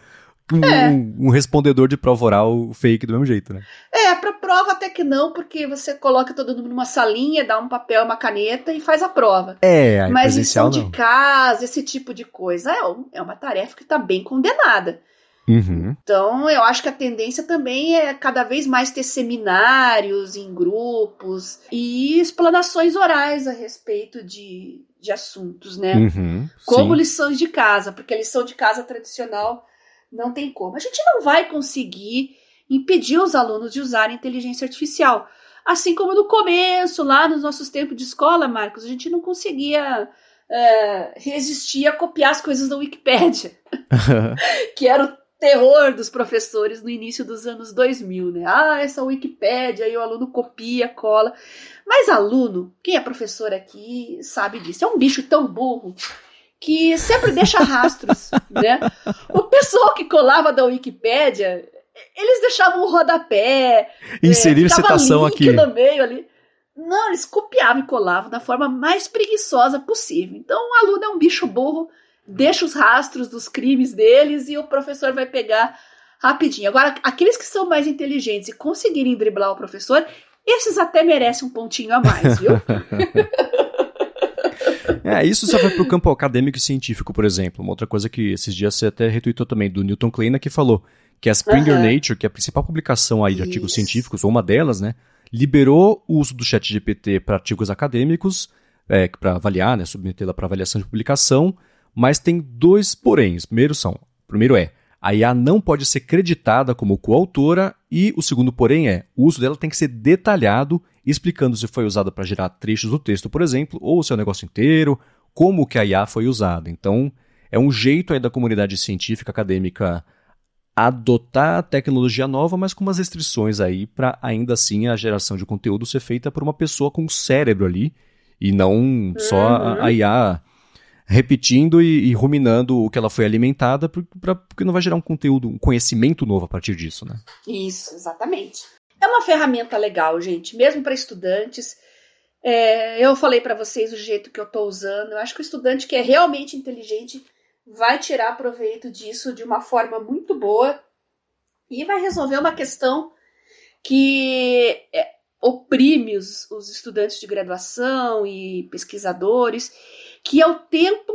um, é. um, respondedor de prova oral fake do mesmo jeito, né? É, pra prova até que não, porque você coloca todo mundo numa salinha, dá um papel, uma caneta e faz a prova. É, Mas lição de casa, esse tipo de coisa, é, é uma tarefa que tá bem condenada. Uhum. Então, eu acho que a tendência também é cada vez mais ter seminários em grupos e explanações orais a respeito de, de assuntos, né? Uhum, como sim. lições de casa, porque a lição de casa tradicional não tem como. A gente não vai conseguir impedir os alunos de usarem inteligência artificial. Assim como no começo, lá nos nossos tempos de escola, Marcos, a gente não conseguia é, resistir a copiar as coisas da Wikipédia, (laughs) que era o terror dos professores no início dos anos 2000, né? Ah, essa Wikipédia, aí o aluno copia, cola. Mas aluno, quem é professor aqui sabe disso, é um bicho tão burro que sempre deixa rastros, (laughs) né? O pessoal que colava da Wikipédia, eles deixavam um rodapé, inserir é, citação aqui no meio ali. Não, eles copiavam e colavam da forma mais preguiçosa possível. Então, o aluno é um bicho burro deixa os rastros dos crimes deles e o professor vai pegar rapidinho. Agora, aqueles que são mais inteligentes e conseguirem driblar o professor, esses até merecem um pontinho a mais, viu? (laughs) É, isso só vai para o campo acadêmico e científico, por exemplo. Uma outra coisa que esses dias você até retweetou também, do Newton Kleina, que falou que a Springer uhum. Nature, que é a principal publicação aí de isso. artigos científicos, ou uma delas, né, liberou o uso do chat GPT para artigos acadêmicos, é, para avaliar, né, submetê-la para avaliação de publicação, mas tem dois poréns. Primeiro são, primeiro é, a IA não pode ser creditada como coautora e o segundo porém é, o uso dela tem que ser detalhado, explicando se foi usada para gerar trechos do texto, por exemplo, ou se é o negócio inteiro, como que a IA foi usada. Então, é um jeito aí da comunidade científica acadêmica adotar a tecnologia nova, mas com umas restrições aí para ainda assim a geração de conteúdo ser feita por uma pessoa com cérebro ali e não só a, a IA repetindo e, e, ruminando o que ela foi alimentada, pra, porque não vai gerar um conteúdo, um conhecimento novo a partir disso, né? Isso, exatamente. É uma ferramenta legal, gente, mesmo para estudantes. É, eu falei para vocês o jeito que eu estou usando. Eu acho que o estudante que é realmente inteligente vai tirar proveito disso de uma forma muito boa e vai resolver uma questão que é, oprime os, os estudantes de graduação e pesquisadores que é o tempo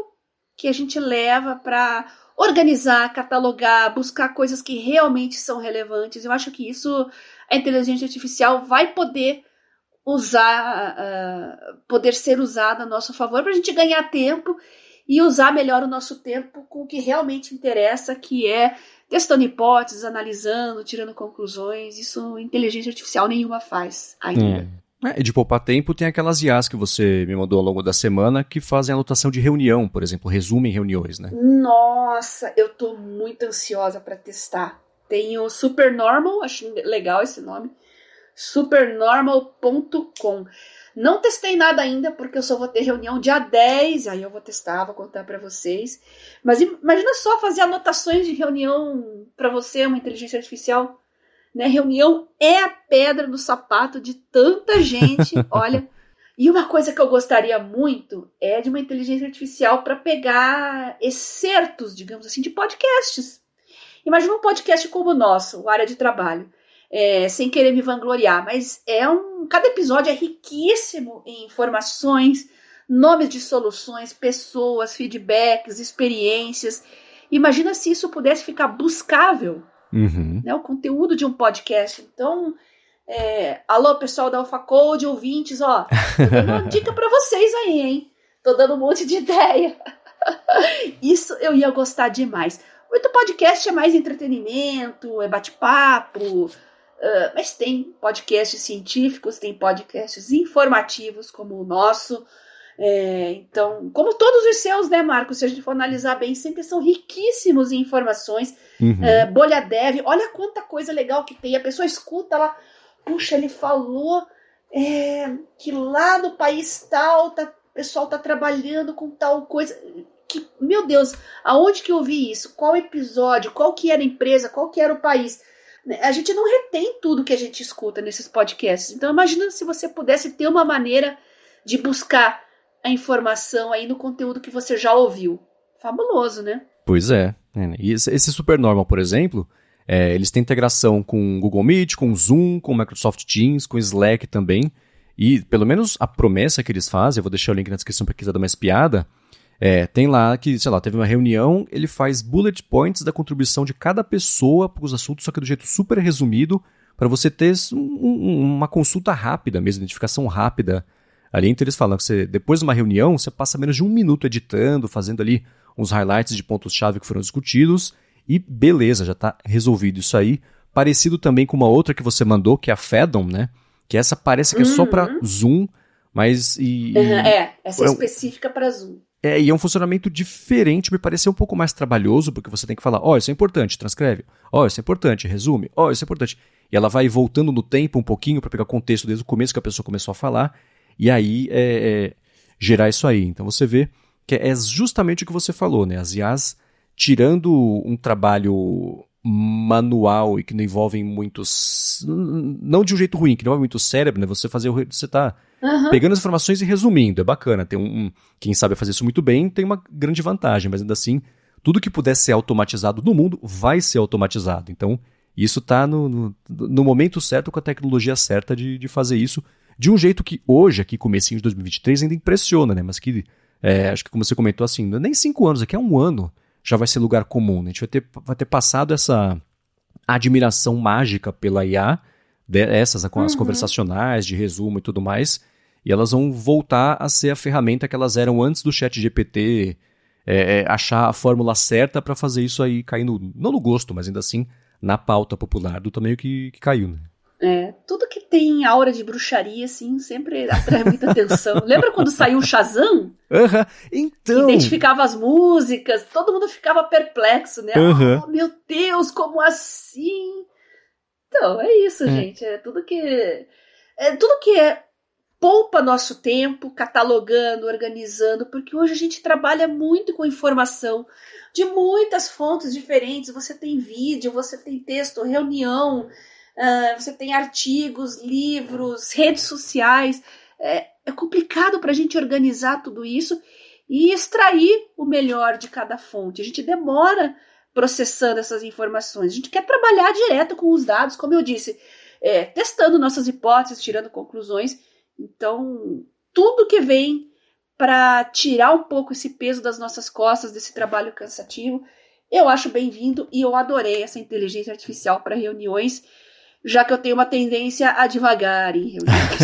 que a gente leva para organizar, catalogar, buscar coisas que realmente são relevantes. Eu acho que isso a inteligência artificial vai poder usar, uh, poder ser usada a nosso favor para a gente ganhar tempo e usar melhor o nosso tempo com o que realmente interessa, que é testando hipóteses, analisando, tirando conclusões. Isso inteligência artificial nenhuma faz ainda. É. É, de poupar tempo, tem aquelas IAs que você me mandou ao longo da semana que fazem anotação de reunião, por exemplo, resumem reuniões, né? Nossa, eu tô muito ansiosa para testar. Tem o Supernormal, acho legal esse nome, supernormal.com. Não testei nada ainda, porque eu só vou ter reunião dia 10, aí eu vou testar, vou contar para vocês. Mas imagina só fazer anotações de reunião para você, uma inteligência artificial né? Reunião é a pedra no sapato de tanta gente. (laughs) Olha. E uma coisa que eu gostaria muito é de uma inteligência artificial para pegar excertos, digamos assim, de podcasts. Imagina um podcast como o nosso, o Área de Trabalho. É, sem querer me vangloriar, mas é um. Cada episódio é riquíssimo em informações, nomes de soluções, pessoas, feedbacks, experiências. Imagina se isso pudesse ficar buscável uhum. né, o conteúdo de um podcast. Então, é, alô, pessoal da Alpha Code, ouvintes, ó, tô dando uma dica para vocês aí, hein? Tô dando um monte de (laughs) ideia. Isso eu ia gostar demais. Muito podcast é mais entretenimento, é bate-papo, uh, mas tem podcasts científicos, tem podcasts informativos como o nosso. É, então, como todos os seus, né, Marcos? Se a gente for analisar bem, sempre são riquíssimos em informações. Uhum. É, bolha Dev, olha quanta coisa legal que tem. A pessoa escuta lá, puxa, ele falou é, que lá no país tal, tá, o pessoal tá trabalhando com tal coisa. Que, meu Deus, aonde que eu vi isso? Qual episódio? Qual que era a empresa? Qual que era o país? A gente não retém tudo que a gente escuta nesses podcasts. Então, imagina se você pudesse ter uma maneira de buscar a informação aí no conteúdo que você já ouviu. Fabuloso, né? Pois é. é e esse Supernormal, por exemplo, é, eles têm integração com Google Meet, com Zoom, com Microsoft Teams, com Slack também. E pelo menos a promessa que eles fazem, eu vou deixar o link na descrição para quem quiser dar uma espiada, é, tem lá que, sei lá, teve uma reunião, ele faz bullet points da contribuição de cada pessoa para os assuntos, só que do jeito super resumido, para você ter um, uma consulta rápida mesmo, identificação rápida Ali então eles falam que você, depois de uma reunião, você passa menos de um minuto editando, fazendo ali uns highlights de pontos-chave que foram discutidos e beleza, já está resolvido isso aí. Parecido também com uma outra que você mandou, que é a Fedon, né? Que essa parece que é só para uhum. Zoom, mas. E, uhum, é, essa é, é específica para Zoom. É, e é um funcionamento diferente, me pareceu um pouco mais trabalhoso, porque você tem que falar, ó, oh, isso é importante, transcreve. Ó, oh, isso é importante, resume. Ó, oh, isso é importante. E ela vai voltando no tempo um pouquinho para pegar o contexto desde o começo que a pessoa começou a falar e aí é, é, gerar isso aí. Então você vê que é justamente o que você falou, né? As IAs tirando um trabalho manual e que não envolve muitos não de um jeito ruim, que não envolve muito cérebro, né? Você fazer você tá uhum. pegando as informações e resumindo, é bacana. Tem um, um, quem sabe fazer isso muito bem tem uma grande vantagem, mas ainda assim tudo que puder ser automatizado no mundo vai ser automatizado. Então isso está no, no, no, momento certo com a tecnologia certa de, de fazer isso de um jeito que hoje, aqui comecinho de 2023, ainda impressiona, né? Mas que, é, acho que como você comentou assim, nem cinco anos, aqui é um ano, já vai ser lugar comum. Né? A gente vai ter, vai ter passado essa admiração mágica pela IA, essas as uhum. conversacionais, de resumo e tudo mais, e elas vão voltar a ser a ferramenta que elas eram antes do chat GPT, é, é, achar a fórmula certa para fazer isso aí cair no, não no gosto, mas ainda assim na pauta popular do tamanho que, que caiu. Né? É, tudo que tem aura de bruxaria, assim, sempre atrai muita atenção. (laughs) Lembra quando saiu o Shazam? Uhum. Então. Identificava as músicas, todo mundo ficava perplexo, né? Uhum. Oh, meu Deus, como assim? Então, é isso, é. gente. É tudo que. É tudo que é poupa nosso tempo catalogando, organizando, porque hoje a gente trabalha muito com informação de muitas fontes diferentes. Você tem vídeo, você tem texto, reunião uh, você tem artigos, livros, redes sociais. É, é complicado para a gente organizar tudo isso e extrair o melhor de cada fonte. A gente demora processando essas informações. A gente quer trabalhar direto com os dados, como eu disse, é, testando nossas hipóteses, tirando conclusões. Então, tudo que vem para tirar um pouco esse peso das nossas costas, desse trabalho cansativo, eu acho bem-vindo e eu adorei essa inteligência artificial para reuniões, já que eu tenho uma tendência a devagar em reuniões.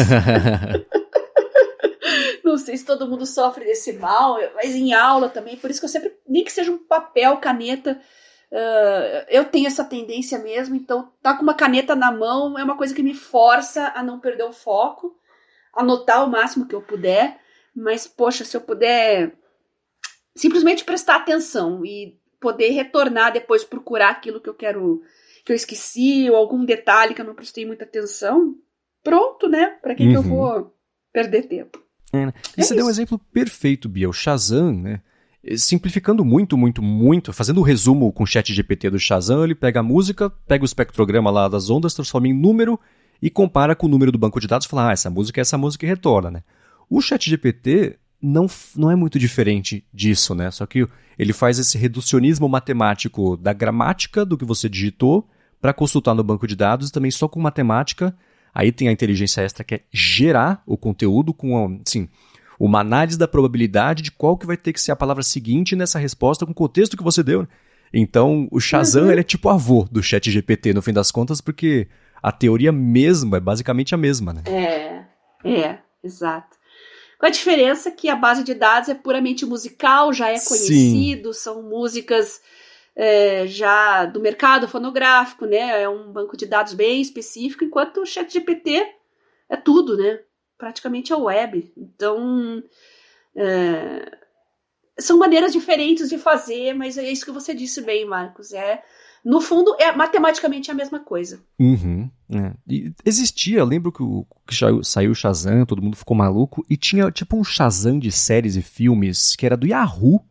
(laughs) Não sei se todo mundo sofre desse mal, mas em aula também, por isso que eu sempre, nem que seja um papel, caneta, uh, eu tenho essa tendência mesmo, então tá com uma caneta na mão é uma coisa que me força a não perder o foco, anotar o máximo que eu puder, mas poxa, se eu puder simplesmente prestar atenção e poder retornar depois procurar aquilo que eu quero que eu esqueci ou algum detalhe que eu não prestei muita atenção, pronto, né? Para que, uhum. que eu uhum. vou perder tempo? É, né? E é você isso. deu um exemplo perfeito, Bia, o Shazam, né? Simplificando muito, muito, muito, fazendo o um resumo com o chat GPT do Shazam, ele pega a música, pega o espectrograma lá das ondas, transforma em número e compara com o número do banco de dados e fala, ah, essa música é essa música e retorna, né? O chat GPT não, não é muito diferente disso, né? Só que ele faz esse reducionismo matemático da gramática do que você digitou para consultar no banco de dados, também só com matemática. Aí tem a inteligência extra que é gerar o conteúdo com, assim, uma análise da probabilidade de qual que vai ter que ser a palavra seguinte nessa resposta com o contexto que você deu. Então, o Shazam uhum. ele é tipo avô do chat GPT, no fim das contas, porque a teoria mesma é basicamente a mesma, né? É, é, exato. Com a diferença que a base de dados é puramente musical, já é conhecido, Sim. são músicas é, já do mercado fonográfico, né? É um banco de dados bem específico, enquanto o ChatGPT é tudo, né? Praticamente é web. Então, é, são maneiras diferentes de fazer, mas é isso que você disse bem, Marcos. É no fundo, é matematicamente a mesma coisa. Uhum, é. existia, lembro que, o, que saiu o Shazam, todo mundo ficou maluco, e tinha tipo um Shazam de séries e filmes que era do Yahoo.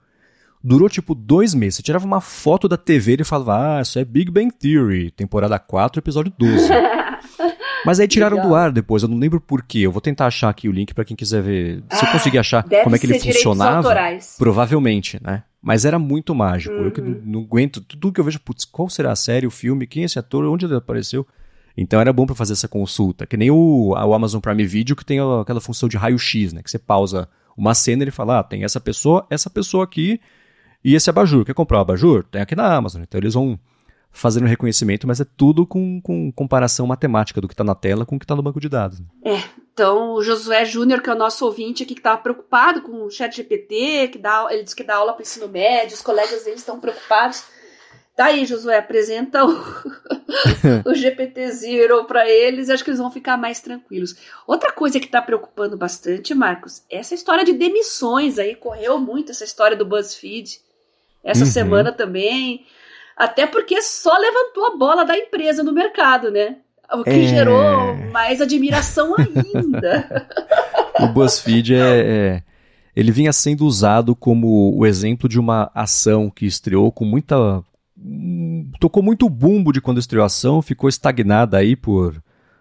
Durou tipo dois meses. Você tirava uma foto da TV e falava, ah, isso é Big Bang Theory, temporada 4, episódio 12. (laughs) Mas aí tiraram Legal. do ar depois, eu não lembro por quê. Eu vou tentar achar aqui o link para quem quiser ver. Se eu ah, conseguir achar como é que ele funcionava. Provavelmente, né? Mas era muito mágico. Uhum. Eu que uhum. não, não, aguento. Tudo que eu vejo, putz, qual será a série, o filme, quem é esse ator, onde ele apareceu? Então era bom para fazer essa consulta. Que nem o, o Amazon Prime Video que tem aquela função de raio-x, né? Que você pausa uma cena e ele fala: ah, tem essa pessoa, essa pessoa aqui e esse abajur. Quer comprar o abajur? Tem aqui na Amazon. Então eles vão fazendo reconhecimento, mas é tudo com, com comparação matemática do que está na tela com o que está no banco de dados. É, então o Josué Júnior, que é o nosso ouvinte aqui, que estava preocupado com o chat GPT, que dá, ele diz que dá aula para ensino médio, os colegas dele estão preocupados. Tá aí, Josué, apresenta o, (laughs) o GPT Zero para eles, acho que eles vão ficar mais tranquilos. Outra coisa que está preocupando bastante, Marcos, é essa história de demissões aí, correu muito essa história do BuzzFeed. Essa uhum. semana também. Até porque só levantou a bola da empresa no mercado, né? O que é... gerou mais admiração ainda. (laughs) o BuzzFeed é, é, Ele vinha sendo usado como o exemplo de uma ação que estreou com muita. Tocou muito bumbo de quando estreou a ação, ficou estagnada aí por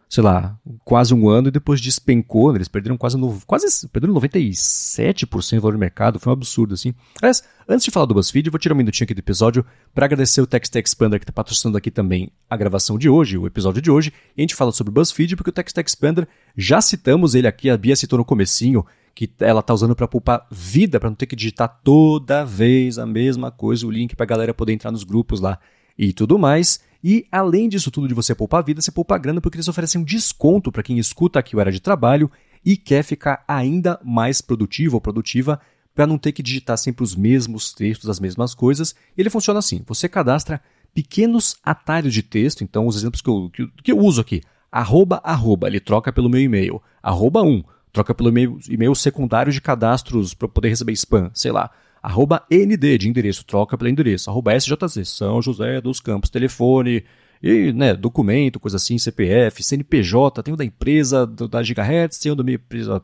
sei lá, quase um ano e depois despencou, né? eles perderam quase, no, quase perderam 97% do valor do mercado, foi um absurdo, assim. Aliás, antes de falar do BuzzFeed, vou tirar um minutinho aqui do episódio para agradecer o Text Expander que está patrocinando aqui também a gravação de hoje, o episódio de hoje, e a gente fala sobre o BuzzFeed porque o Text Expander, já citamos ele aqui, a Bia citou no comecinho, que ela tá usando para poupar vida, para não ter que digitar toda vez a mesma coisa, o link para a galera poder entrar nos grupos lá e tudo mais. E além disso tudo de você poupar vida, você poupa grana porque eles oferecem um desconto para quem escuta aqui o Era de Trabalho e quer ficar ainda mais produtivo ou produtiva para não ter que digitar sempre os mesmos textos, as mesmas coisas. Ele funciona assim: você cadastra pequenos atalhos de texto, então os exemplos que eu, que, que eu uso aqui, arroba, arroba, ele troca pelo meu e-mail, arroba 1, troca pelo e-mail, e-mail secundário de cadastros para poder receber spam, sei lá, arroba ND de endereço, troca pelo endereço, arroba SJZ, São José dos Campos, telefone, e, né, documento, coisa assim, CPF, CNPJ, tem o da empresa, do, da Gigahertz, tem o da minha empresa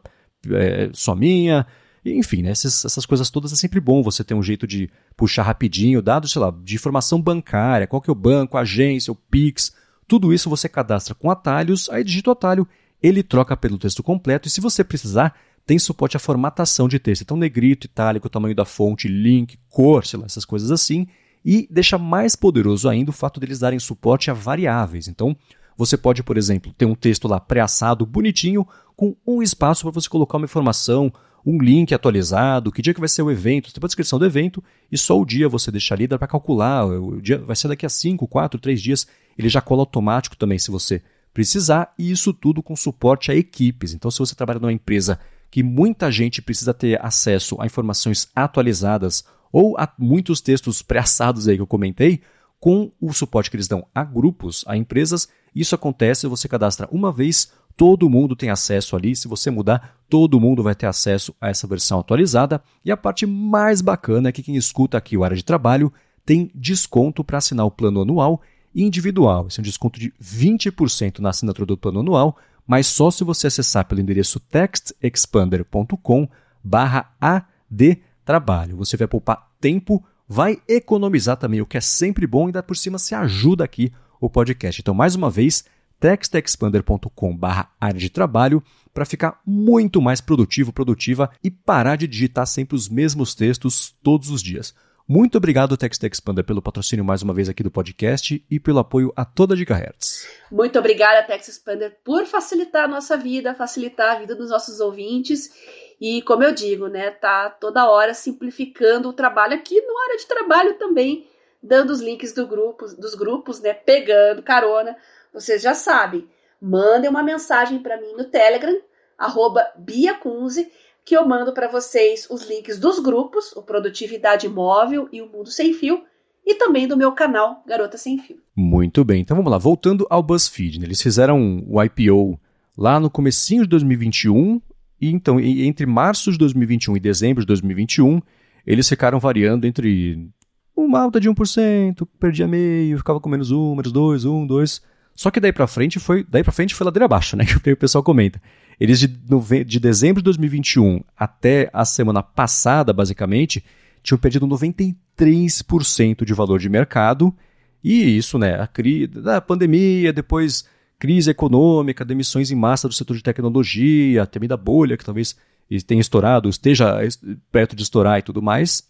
é, só minha, enfim, né, essas, essas coisas todas é sempre bom você ter um jeito de puxar rapidinho, dados, sei lá, de informação bancária, qual que é o banco, a agência, o Pix, tudo isso você cadastra com atalhos, aí digita o atalho, ele troca pelo texto completo, e se você precisar, tem suporte à formatação de texto. Então, negrito, itálico, tamanho da fonte, link, cor, sei lá, essas coisas assim. E deixa mais poderoso ainda o fato deles darem suporte a variáveis. Então, você pode, por exemplo, ter um texto lá pré-assado, bonitinho, com um espaço para você colocar uma informação, um link atualizado, que dia que vai ser o evento, você tem a descrição do evento e só o dia você deixa ali, dá para calcular, o dia vai ser daqui a 5, 4, 3 dias, ele já cola automático também se você precisar, e isso tudo com suporte a equipes. Então, se você trabalha numa empresa que muita gente precisa ter acesso a informações atualizadas ou a muitos textos pré-assados aí que eu comentei, com o suporte que eles dão a grupos, a empresas, isso acontece, você cadastra uma vez, todo mundo tem acesso ali. Se você mudar, todo mundo vai ter acesso a essa versão atualizada. E a parte mais bacana é que quem escuta aqui o área de trabalho tem desconto para assinar o plano anual individual. Esse é um desconto de 20% na assinatura do plano anual, mas só se você acessar pelo endereço textexpander.com adtrabalho. Você vai poupar tempo, vai economizar também, o que é sempre bom, e ainda por cima se ajuda aqui o podcast. Então, mais uma vez, textexpander.com área de trabalho para ficar muito mais produtivo, produtiva e parar de digitar sempre os mesmos textos todos os dias. Muito obrigado, Text Expander, pelo patrocínio mais uma vez aqui do podcast e pelo apoio a toda a Gigahertz. Muito obrigada, Text Expander, por facilitar a nossa vida, facilitar a vida dos nossos ouvintes. E como eu digo, né, tá toda hora simplificando o trabalho aqui no área de trabalho também, dando os links do grupo, dos grupos, né, pegando carona. Vocês já sabem, mandem uma mensagem para mim no Telegram, arroba Bia Kunze, que eu mando para vocês os links dos grupos, o Produtividade Móvel e o Mundo Sem Fio, e também do meu canal Garota Sem Fio. Muito bem, então vamos lá, voltando ao BuzzFeed, né? eles fizeram o IPO lá no comecinho de 2021, e então entre março de 2021 e dezembro de 2021, eles ficaram variando entre uma alta de 1%, perdia meio, ficava com menos 1, menos 2, 1, 2. Só que daí para frente foi, daí para frente foi ladeira abaixo, né? (laughs) Que o pessoal comenta. Eles de, de dezembro de 2021 até a semana passada, basicamente, tinham perdido 93% de valor de mercado. E isso, né, a, pandemia, depois crise econômica, demissões em massa do setor de tecnologia, a temida bolha que talvez tenha estourado, esteja perto de estourar e tudo mais.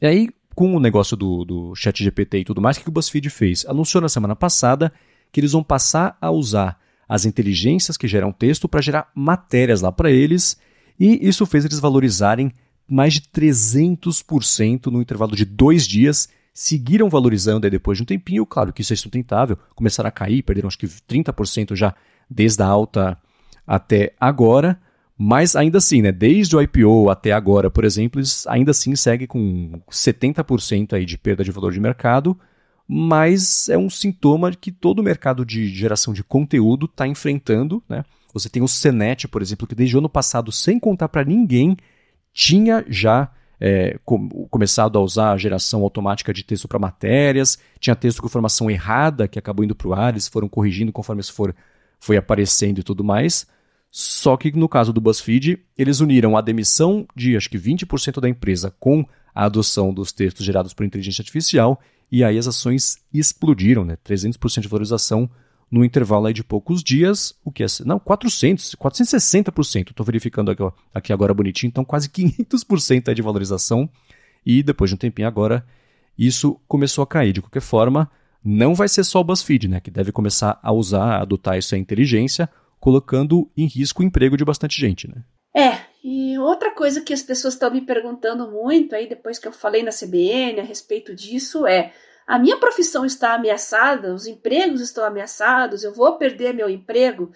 E aí, com o negócio do, do chat GPT e tudo mais, o que o BuzzFeed fez? Anunciou na semana passada que eles vão passar a usar as inteligências que geram texto para gerar matérias lá para eles, e isso fez eles valorizarem mais de 300% no intervalo de dois dias. Seguiram valorizando aí depois de um tempinho, claro que isso é sustentável, começaram a cair, perderam acho que 30% já desde a alta até agora, mas ainda assim, né, desde o IPO até agora, por exemplo, eles ainda assim seguem com 70% aí de perda de valor de mercado, mas é um sintoma que todo o mercado de geração de conteúdo está enfrentando. Né? Você tem o CNET, por exemplo, que desde o ano passado, sem contar para ninguém, tinha já é, com, começado a usar a geração automática de texto para matérias, tinha texto com informação errada que acabou indo para o ar, eles foram corrigindo conforme isso for, foi aparecendo e tudo mais. Só que no caso do BuzzFeed, eles uniram a demissão de acho que 20% da empresa com a adoção dos textos gerados por inteligência artificial e aí as ações explodiram, né? 300% de valorização no intervalo aí de poucos dias, o que é, não, 400, 460%, estou verificando aqui, aqui, agora bonitinho, então quase 500% aí de valorização, e depois de um tempinho agora, isso começou a cair. De qualquer forma, não vai ser só o BuzzFeed, né, que deve começar a usar, a adotar essa inteligência, colocando em risco o emprego de bastante gente, né. É, e outra coisa que as pessoas estão me perguntando muito aí depois que eu falei na CBN a respeito disso é: a minha profissão está ameaçada, os empregos estão ameaçados, eu vou perder meu emprego?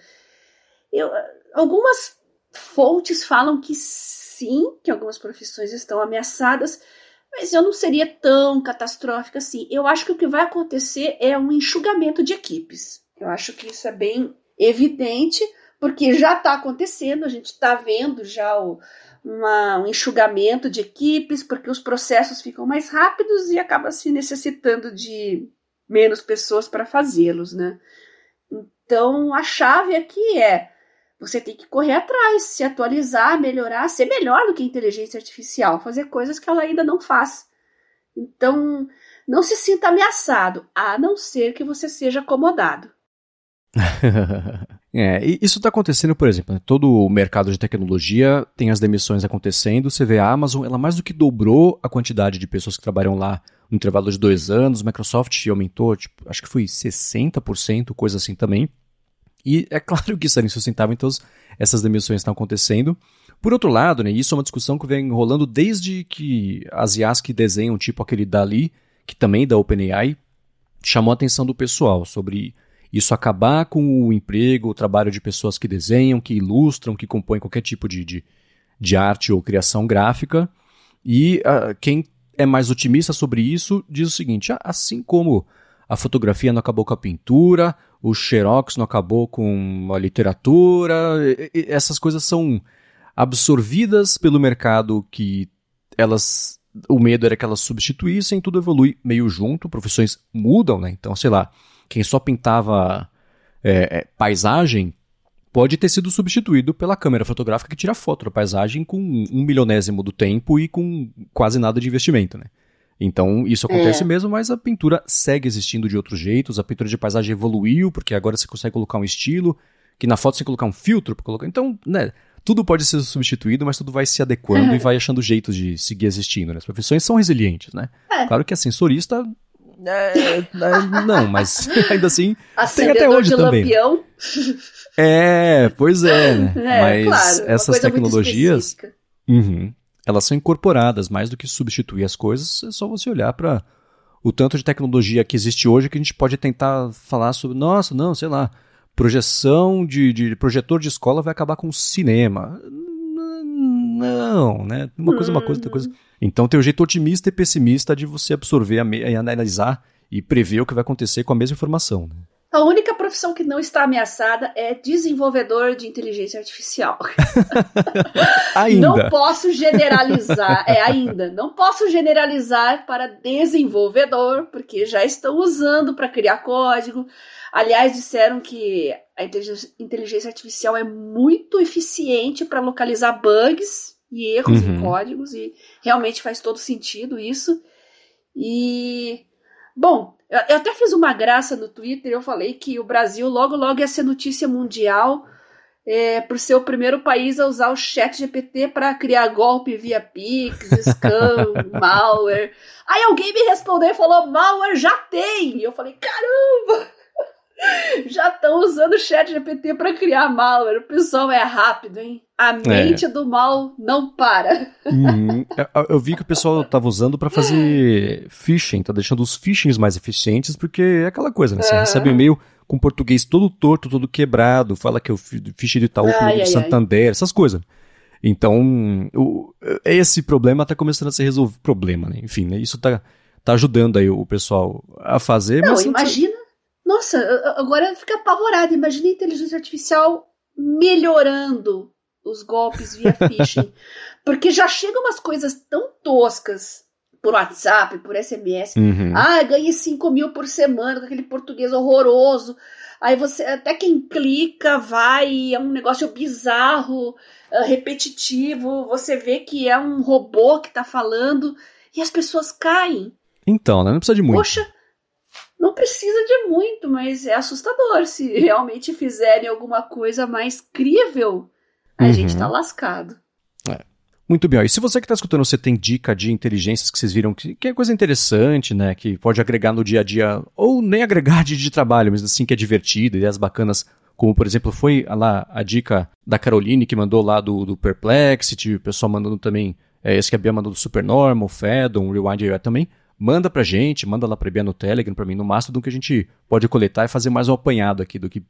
Eu, algumas fontes falam que sim, que algumas profissões estão ameaçadas, mas eu não seria tão catastrófica assim. Eu acho que o que vai acontecer é um enxugamento de equipes. Eu acho que isso é bem evidente porque já está acontecendo, a gente está vendo já o, uma, um enxugamento de equipes, porque os processos ficam mais rápidos e acaba se necessitando de menos pessoas para fazê-los, né? Então a chave aqui é você tem que correr atrás, se atualizar, melhorar, ser melhor do que a inteligência artificial, fazer coisas que ela ainda não faz. Então, não se sinta ameaçado, a não ser que você seja acomodado. (laughs) É, isso está acontecendo, por exemplo, né? todo o mercado de tecnologia tem as demissões acontecendo. Você vê a Amazon, ela mais do que dobrou a quantidade de pessoas que trabalham lá no intervalo de dois anos. Microsoft aumentou, tipo, acho que foi 60%, coisa assim também. E é (laughs) claro que isso era insustentável, então essas demissões estão acontecendo. Por outro lado, né, isso é uma discussão que vem rolando desde que as IAs que desenham, tipo aquele Dali, que também é da OpenAI, chamou a atenção do pessoal sobre isso acabar com o emprego, o trabalho de pessoas que desenham, que ilustram, que compõem qualquer tipo de, de, de arte ou criação gráfica. E uh, quem é mais otimista sobre isso diz o seguinte: assim como a fotografia não acabou com a pintura, o xerox não acabou com a literatura, essas coisas são absorvidas pelo mercado que elas o medo era que elas substituíssem, tudo evolui meio junto, profissões mudam, né? Então, sei lá, quem só pintava é, é, paisagem pode ter sido substituído pela câmera fotográfica que tira foto da paisagem com um milionésimo do tempo e com quase nada de investimento, né? Então, isso acontece é. mesmo, mas a pintura segue existindo de outros jeitos, a pintura de paisagem evoluiu, porque agora você consegue colocar um estilo, que na foto você colocar um filtro para colocar. Então, né, tudo pode ser substituído, mas tudo vai se adequando e vai achando jeitos de seguir existindo. Né? As profissões são resilientes, né? É. Claro que a sensorista. É, é, não, mas (laughs) ainda assim. Acendedor tem até hoje de também. Lampião. É, pois é, né? (laughs) É, mas claro, essas tecnologias. Uhum, elas são incorporadas mais do que substituir as coisas. É só você olhar para o tanto de tecnologia que existe hoje que a gente pode tentar falar sobre. Nossa, não, sei lá projeção de, de projetor de escola vai acabar com o cinema. Não, né? Uma coisa é uma coisa, outra coisa. Então tem o um jeito otimista e pessimista de você absorver e analisar e prever o que vai acontecer com a mesma informação. Né? A única profissão que não está ameaçada é desenvolvedor de inteligência artificial. (laughs) ainda. Não posso generalizar, é ainda, não posso generalizar para desenvolvedor, porque já estão usando para criar código. Aliás, disseram que a inteligência artificial é muito eficiente para localizar bugs e erros uhum. em códigos, e realmente faz todo sentido isso. E, bom, eu até fiz uma graça no Twitter, eu falei que o Brasil logo logo ia ser notícia mundial é, por ser o primeiro país a usar o chat GPT para criar golpe via Pix, scam, (laughs) malware. Aí alguém me respondeu e falou, malware já tem! E eu falei, caramba! (laughs) Já estão usando o chat GPT para criar malware. O pessoal é rápido, hein? A mente é. do mal não para. Uhum. Eu, vi que o pessoal estava usando para fazer phishing, tá deixando os phishings mais eficientes, porque é aquela coisa, né? Você recebe um e-mail com português todo torto, todo quebrado, fala que é o phishing do Itaú, ai, do ai, Santander, ai. essas coisas. Então, o, esse problema está começando a ser resolvido. Problema, né? Enfim, né? isso está tá ajudando aí o pessoal a fazer. Não, imagina. Nossa, agora fica apavorado. Imagina a inteligência artificial melhorando os golpes via (laughs) phishing. Porque já chegam umas coisas tão toscas por WhatsApp, por SMS. Uhum. Ah, ganhei 5 mil por semana com aquele português horroroso. Aí você, até quem clica, vai, é um negócio bizarro, uh, repetitivo. Você vê que é um robô que tá falando e as pessoas caem. Então, né? Não precisa de muito. Poxa, não precisa de muito, mas é assustador. Se (laughs) realmente fizerem alguma coisa mais crível, a uhum. gente tá lascado. É. Muito bem. E se você que está escutando, você tem dica de inteligências que vocês viram que, que, é coisa interessante, né? Que pode agregar no dia a dia, ou nem agregar de, de trabalho, mas assim que é divertido, ideias bacanas, como por exemplo foi lá a dica da Caroline que mandou lá do, do Perplexity, o pessoal mandando também, é, esse que a Bia mandou do Supernormal, Fedon, Rewind AI também. Manda pra gente, manda lá pra Bia no Telegram, pra mim no Mastodon, que a gente pode coletar e fazer mais um apanhado aqui do que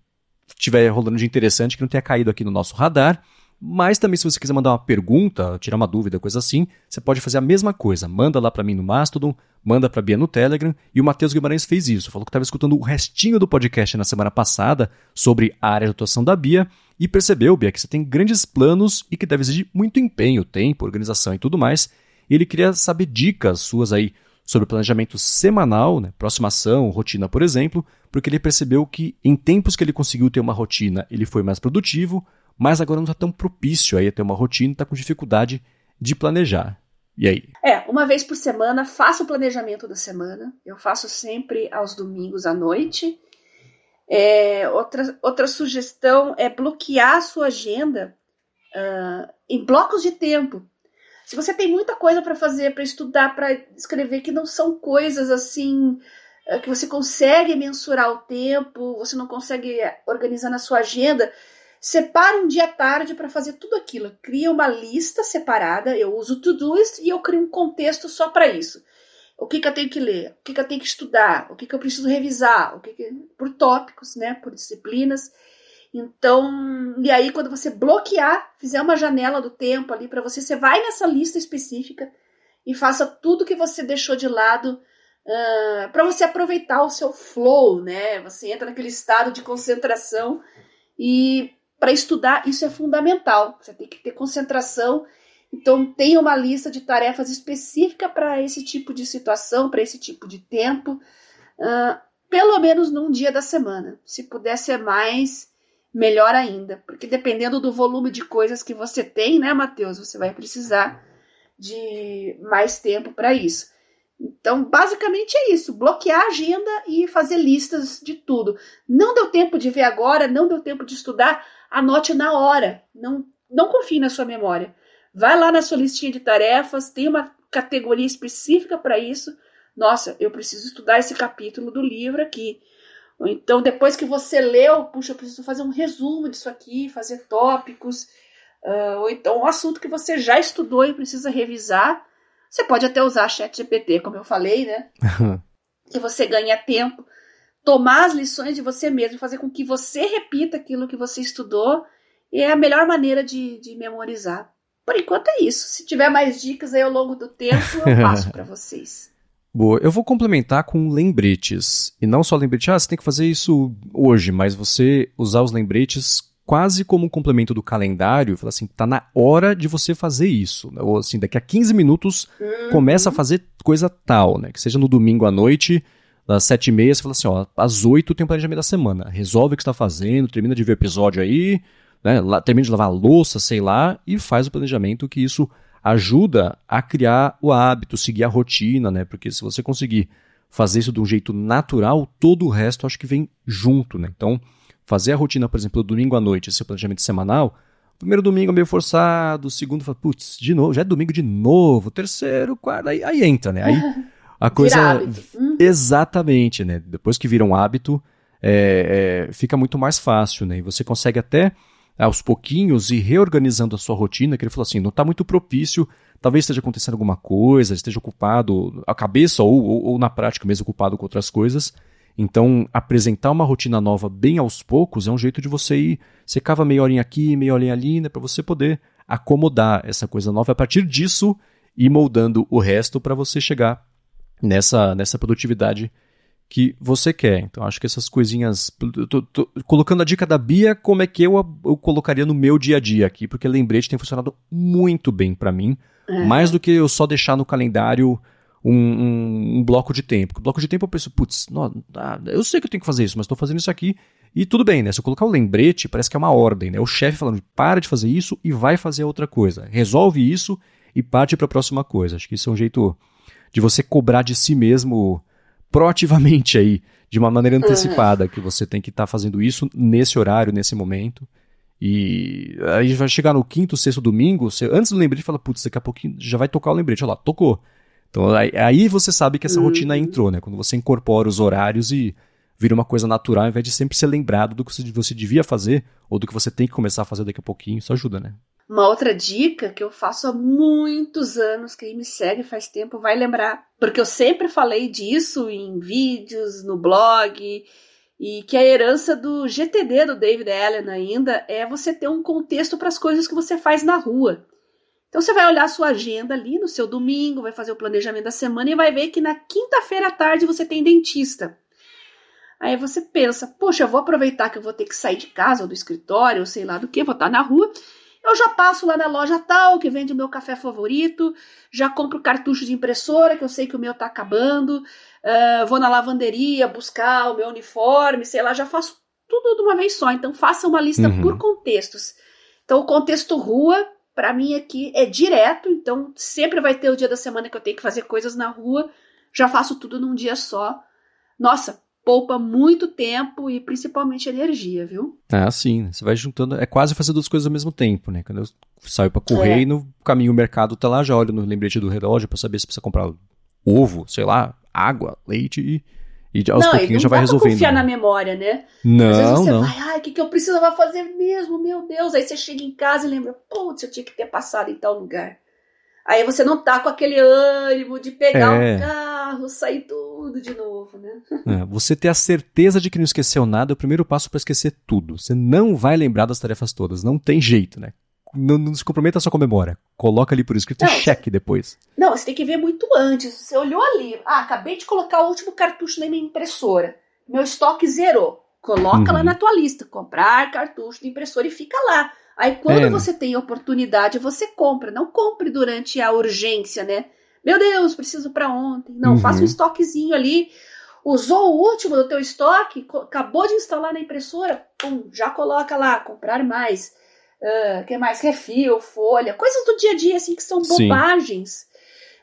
tiver rolando de interessante que não tenha caído aqui no nosso radar. Mas também, se você quiser mandar uma pergunta, tirar uma dúvida, coisa assim, você pode fazer a mesma coisa. Manda lá para mim no Mastodon, manda para Bia no Telegram. E o Matheus Guimarães fez isso. Falou que estava escutando o restinho do podcast na semana passada sobre a área de atuação da Bia e percebeu, Bia, que você tem grandes planos e que deve exigir muito empenho, tempo, organização e tudo mais. E ele queria saber dicas suas aí sobre planejamento semanal, né, ação, rotina, por exemplo, porque ele percebeu que em tempos que ele conseguiu ter uma rotina, ele foi mais produtivo, mas agora não está tão propício aí a ter uma rotina, está com dificuldade de planejar. E aí? É, uma vez por semana, faça o planejamento da semana. Eu faço sempre aos domingos à noite. É, outra, outra sugestão é bloquear a sua agenda uh, em blocos de tempo. Se você tem muita coisa para fazer, para estudar, para escrever, que não são coisas assim uh, que você consegue mensurar o tempo, você não consegue organizar na sua agenda, separa um dia à tarde para fazer tudo aquilo. Cria uma lista separada, eu uso o Todoist e eu crio um contexto só para isso. O que, que, eu tenho que ler? O que, que, eu tenho que estudar? O que, que eu preciso revisar? O que, que por tópicos, né? Por disciplinas. Então, e aí quando você bloquear, fizer uma janela do tempo ali para você, você vai nessa lista específica e faça tudo que você deixou de lado uh, ah, para você aproveitar o seu flow, né? Você entra naquele estado de concentração e para estudar isso é fundamental. Você tem que ter concentração. Então tenha uma lista de tarefas específica para esse tipo de situação, para esse tipo de tempo, uh, pelo menos num dia da semana. Se puder ser mais, melhor ainda, porque dependendo do volume de coisas que você tem, né, Matheus, você vai precisar de mais tempo para isso. Então, basicamente é isso: bloquear a agenda e fazer listas de tudo. Não deu tempo de ver agora, não deu tempo de estudar, anote na hora. Não, não confie na sua memória. Vai lá na sua listinha de tarefas, tem uma categoria específica para isso. Nossa, eu preciso estudar esse capítulo do livro aqui. Então, depois que você leu, puxa, eu preciso fazer um resumo disso aqui, fazer tópicos. Uh, ou então, um assunto que você já estudou e precisa revisar você pode até usar chat GPT, como eu falei, né? (laughs) que você ganha tempo. Tomar as lições de você mesmo, fazer com que você repita aquilo que você estudou, e é a melhor maneira de, de memorizar. Por enquanto é isso. Se tiver mais dicas aí ao longo do tempo, eu (laughs) passo para vocês. Boa, eu vou complementar com lembretes. E não só lembretes, ah, você tem que fazer isso hoje, mas você usar os lembretes quase como um complemento do calendário, fala assim, tá na hora de você fazer isso, né? ou assim, daqui a 15 minutos começa a fazer coisa tal, né, que seja no domingo à noite, às sete e meia, você fala assim, ó, às oito tem o planejamento da semana, resolve o que está fazendo, termina de ver o episódio aí, né, termina de lavar a louça, sei lá, e faz o planejamento que isso ajuda a criar o hábito, seguir a rotina, né, porque se você conseguir fazer isso de um jeito natural, todo o resto acho que vem junto, né, então fazer a rotina, por exemplo, domingo à noite, esse planejamento semanal, primeiro domingo é meio forçado, segundo fala, putz, de novo, já é domingo de novo, terceiro, quarto, aí, aí entra, né? Aí a (laughs) coisa. Hum. Exatamente, né? Depois que vira um hábito, é, é, fica muito mais fácil, né? E você consegue até aos pouquinhos ir reorganizando a sua rotina, que ele falou assim, não está muito propício, talvez esteja acontecendo alguma coisa, esteja ocupado, a cabeça ou, ou, ou na prática mesmo ocupado com outras coisas, então, apresentar uma rotina nova bem aos poucos é um jeito de você ir. Você cava meia horinha aqui, meia horinha ali, né, para você poder acomodar essa coisa nova. A partir disso, ir moldando o resto para você chegar nessa, nessa produtividade que você quer. Então, acho que essas coisinhas. Tô, tô, colocando a dica da Bia, como é que eu, eu colocaria no meu dia a dia aqui, porque lembrete tem funcionado muito bem para mim. É. Mais do que eu só deixar no calendário um, um, um, bloco de tempo. O bloco de tempo eu penso, putz, ah, eu sei que eu tenho que fazer isso, mas estou fazendo isso aqui e tudo bem, né? Se eu colocar o lembrete, parece que é uma ordem, né? O chefe falando, para de fazer isso e vai fazer outra coisa. Resolve isso e parte para a próxima coisa. Acho que isso é um jeito de você cobrar de si mesmo proativamente aí, de uma maneira uhum. antecipada, que você tem que estar tá fazendo isso nesse horário, nesse momento. E aí vai chegar no quinto, sexto domingo, você, antes do lembrete, fala, putz, daqui a pouquinho já vai tocar o lembrete. Olha lá, tocou. Então aí, você sabe que essa uhum. rotina entrou, né? Quando você incorpora os horários e vira uma coisa natural, ao invés de sempre ser lembrado do que você devia fazer ou do que você tem que começar a fazer daqui a pouquinho, isso ajuda, né? Uma outra dica que eu faço há muitos anos, quem me segue faz tempo vai lembrar, porque eu sempre falei disso em vídeos, no blog, e que a herança do GTD do David Allen ainda é você ter um contexto para as coisas que você faz na rua. Então você vai olhar a sua agenda ali no seu domingo, vai fazer o planejamento da semana e vai ver que na quinta-feira à tarde você tem dentista. Aí você pensa, poxa, eu vou aproveitar que eu vou ter que sair de casa ou do escritório, ou sei lá do que, vou estar na rua. Eu já passo lá na loja tal, que vende o meu café favorito, já compro cartucho de impressora, que eu sei que o meu tá acabando, uh, vou na lavanderia buscar o meu uniforme, sei lá, já faço tudo de uma vez só. Então faça uma lista uhum. por contextos. Então o contexto rua para mim aqui é direto, então sempre vai ter o dia da semana que eu tenho que fazer coisas na rua. Já faço tudo num dia só. Nossa, poupa muito tempo e principalmente energia, viu? Ah, sim. Você vai juntando. É quase fazer duas coisas ao mesmo tempo, né? Quando eu saio para correr é. e no caminho o mercado tá lá, já olho no lembrete do relógio para saber se precisa comprar ovo, sei lá, água, leite e, E aos não, pouquinhos já vai não dá pra resolvendo. confiar na memória, né? Às vezes Não, você não. vai, ai, o que, que eu precisava fazer mesmo? Meu Deus. Aí você chega em casa e lembra, putz, eu tinha que ter passado em tal lugar. Aí você não tá com aquele ânimo de pegar É. o carro, sair tudo de novo, né? É, você ter a certeza de que não esqueceu nada é o primeiro passo para esquecer tudo. Você não vai lembrar das tarefas todas, não tem jeito, né? Não, não se comprometa só com a memória. Coloca ali por escrito e Não, cheque depois. Não, você tem que ver muito antes. Você olhou ali, ah, acabei de colocar o último cartucho na minha impressora. Meu estoque zerou. Coloca Uhum. lá na tua lista, comprar cartucho de impressora e fica lá. Aí quando É. você tem oportunidade, você compra. Não compre durante a urgência, né? Meu Deus, preciso para ontem. Não, Uhum. faça um estoquezinho ali. Usou o último do teu estoque, acabou de instalar na impressora, pum, já coloca lá, comprar mais. Ah, que mais? Refil, folha, coisas do dia a dia, assim, que são Sim. bobagens.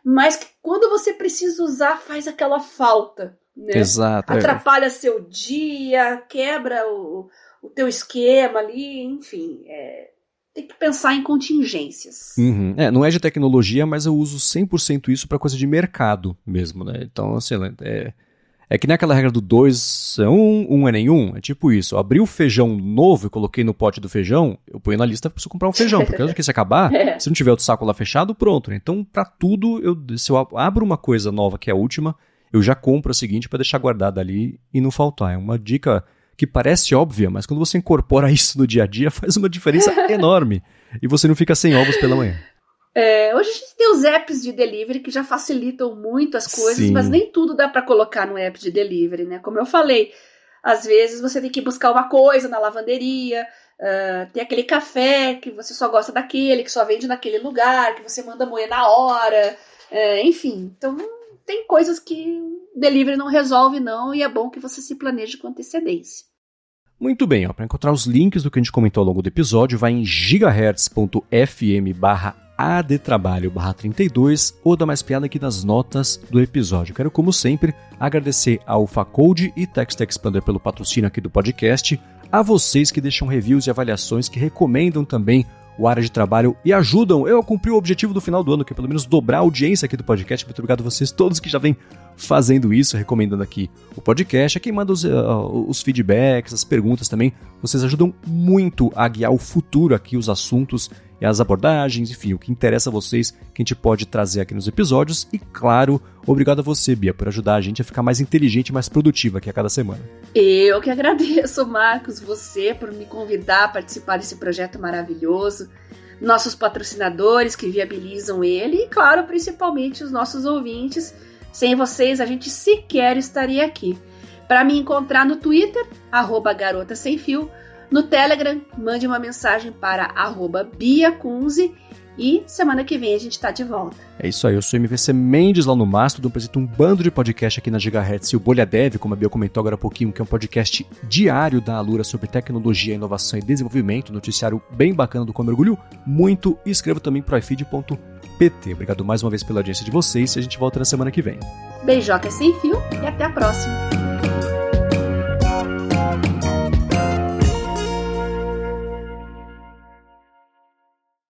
Mas que quando você precisa usar, faz aquela falta. Né? Exato. é. Atrapalha seu dia, quebra o, o teu esquema ali, enfim. é, tem que pensar em contingências. Uhum. É, não é de tecnologia, mas eu uso 100% isso para coisa de mercado mesmo, né? Então, assim, é, é que nem aquela regra do 2 é 1, um, 1 um é nenhum. É tipo isso. Eu abri o feijão novo e coloquei no pote do feijão, eu ponho na lista preciso comprar um feijão, porque antes que se acabar, (laughs) É. se não tiver outro saco lá fechado, pronto. né? Então, pra tudo, eu, se eu abro uma coisa nova que é a última, eu já compro a seguinte para deixar guardada ali e não faltar. É uma dica que parece óbvia, mas quando você incorpora (laughs) isso no dia a dia, faz uma diferença (laughs) enorme. E você não fica sem ovos pela manhã. É, hoje a gente tem os apps de delivery que já facilitam muito as coisas, Sim. mas nem tudo dá para colocar no app de delivery, né? Como eu falei, às vezes você tem que buscar uma coisa na lavanderia, ah, tem aquele café que você só gosta daquele, que só vende naquele lugar, que você manda moer na hora, é, enfim. Então tem coisas que delivery não resolve não e é bom que você se planeje com antecedência. Muito bem, para encontrar os links do que a gente comentou ao longo do episódio, vai em gigahertz.fm adtrabalho barra 32 ou dá mais piada aqui nas notas do episódio. Quero, como sempre, agradecer ao Facode e Text Expander pelo patrocínio aqui do podcast, a vocês que deixam reviews e avaliações, que recomendam também o área de trabalho e ajudam eu a cumprir o objetivo do final do ano, que é pelo menos dobrar a audiência aqui do podcast. Muito obrigado a vocês todos que já vêm fazendo isso, recomendando aqui o podcast. A quem manda os, uh, os feedbacks, as perguntas também. Vocês ajudam muito a guiar o futuro aqui, os assuntos e as abordagens, enfim, o que interessa a vocês, que a gente pode trazer aqui nos episódios. E claro, obrigado a você, Bia, por ajudar a gente a ficar mais inteligente e mais produtiva aqui a cada semana. Eu que agradeço, Marcos, você por me convidar a participar desse projeto maravilhoso, nossos patrocinadores que viabilizam ele e, claro, principalmente os nossos ouvintes. Sem vocês, a gente sequer estaria aqui. Para me encontrar no Twitter, arroba garota sem fio, no Telegram, mande uma mensagem para arroba biacunze e semana que vem a gente está de volta. É isso aí, eu sou MVC Mendes lá no Mastodon, apresento um bando de podcast aqui na Gigahertz e o Bolha Dev, como a Bia comentou agora há pouquinho, que é um podcast diário da Alura sobre tecnologia, inovação e desenvolvimento, noticiário bem bacana do qual eu mergulho muito e escrevo também para ifeed.pt. Obrigado mais uma vez pela audiência de vocês e a gente volta na semana que vem. Beijoca sem fio e até a próxima!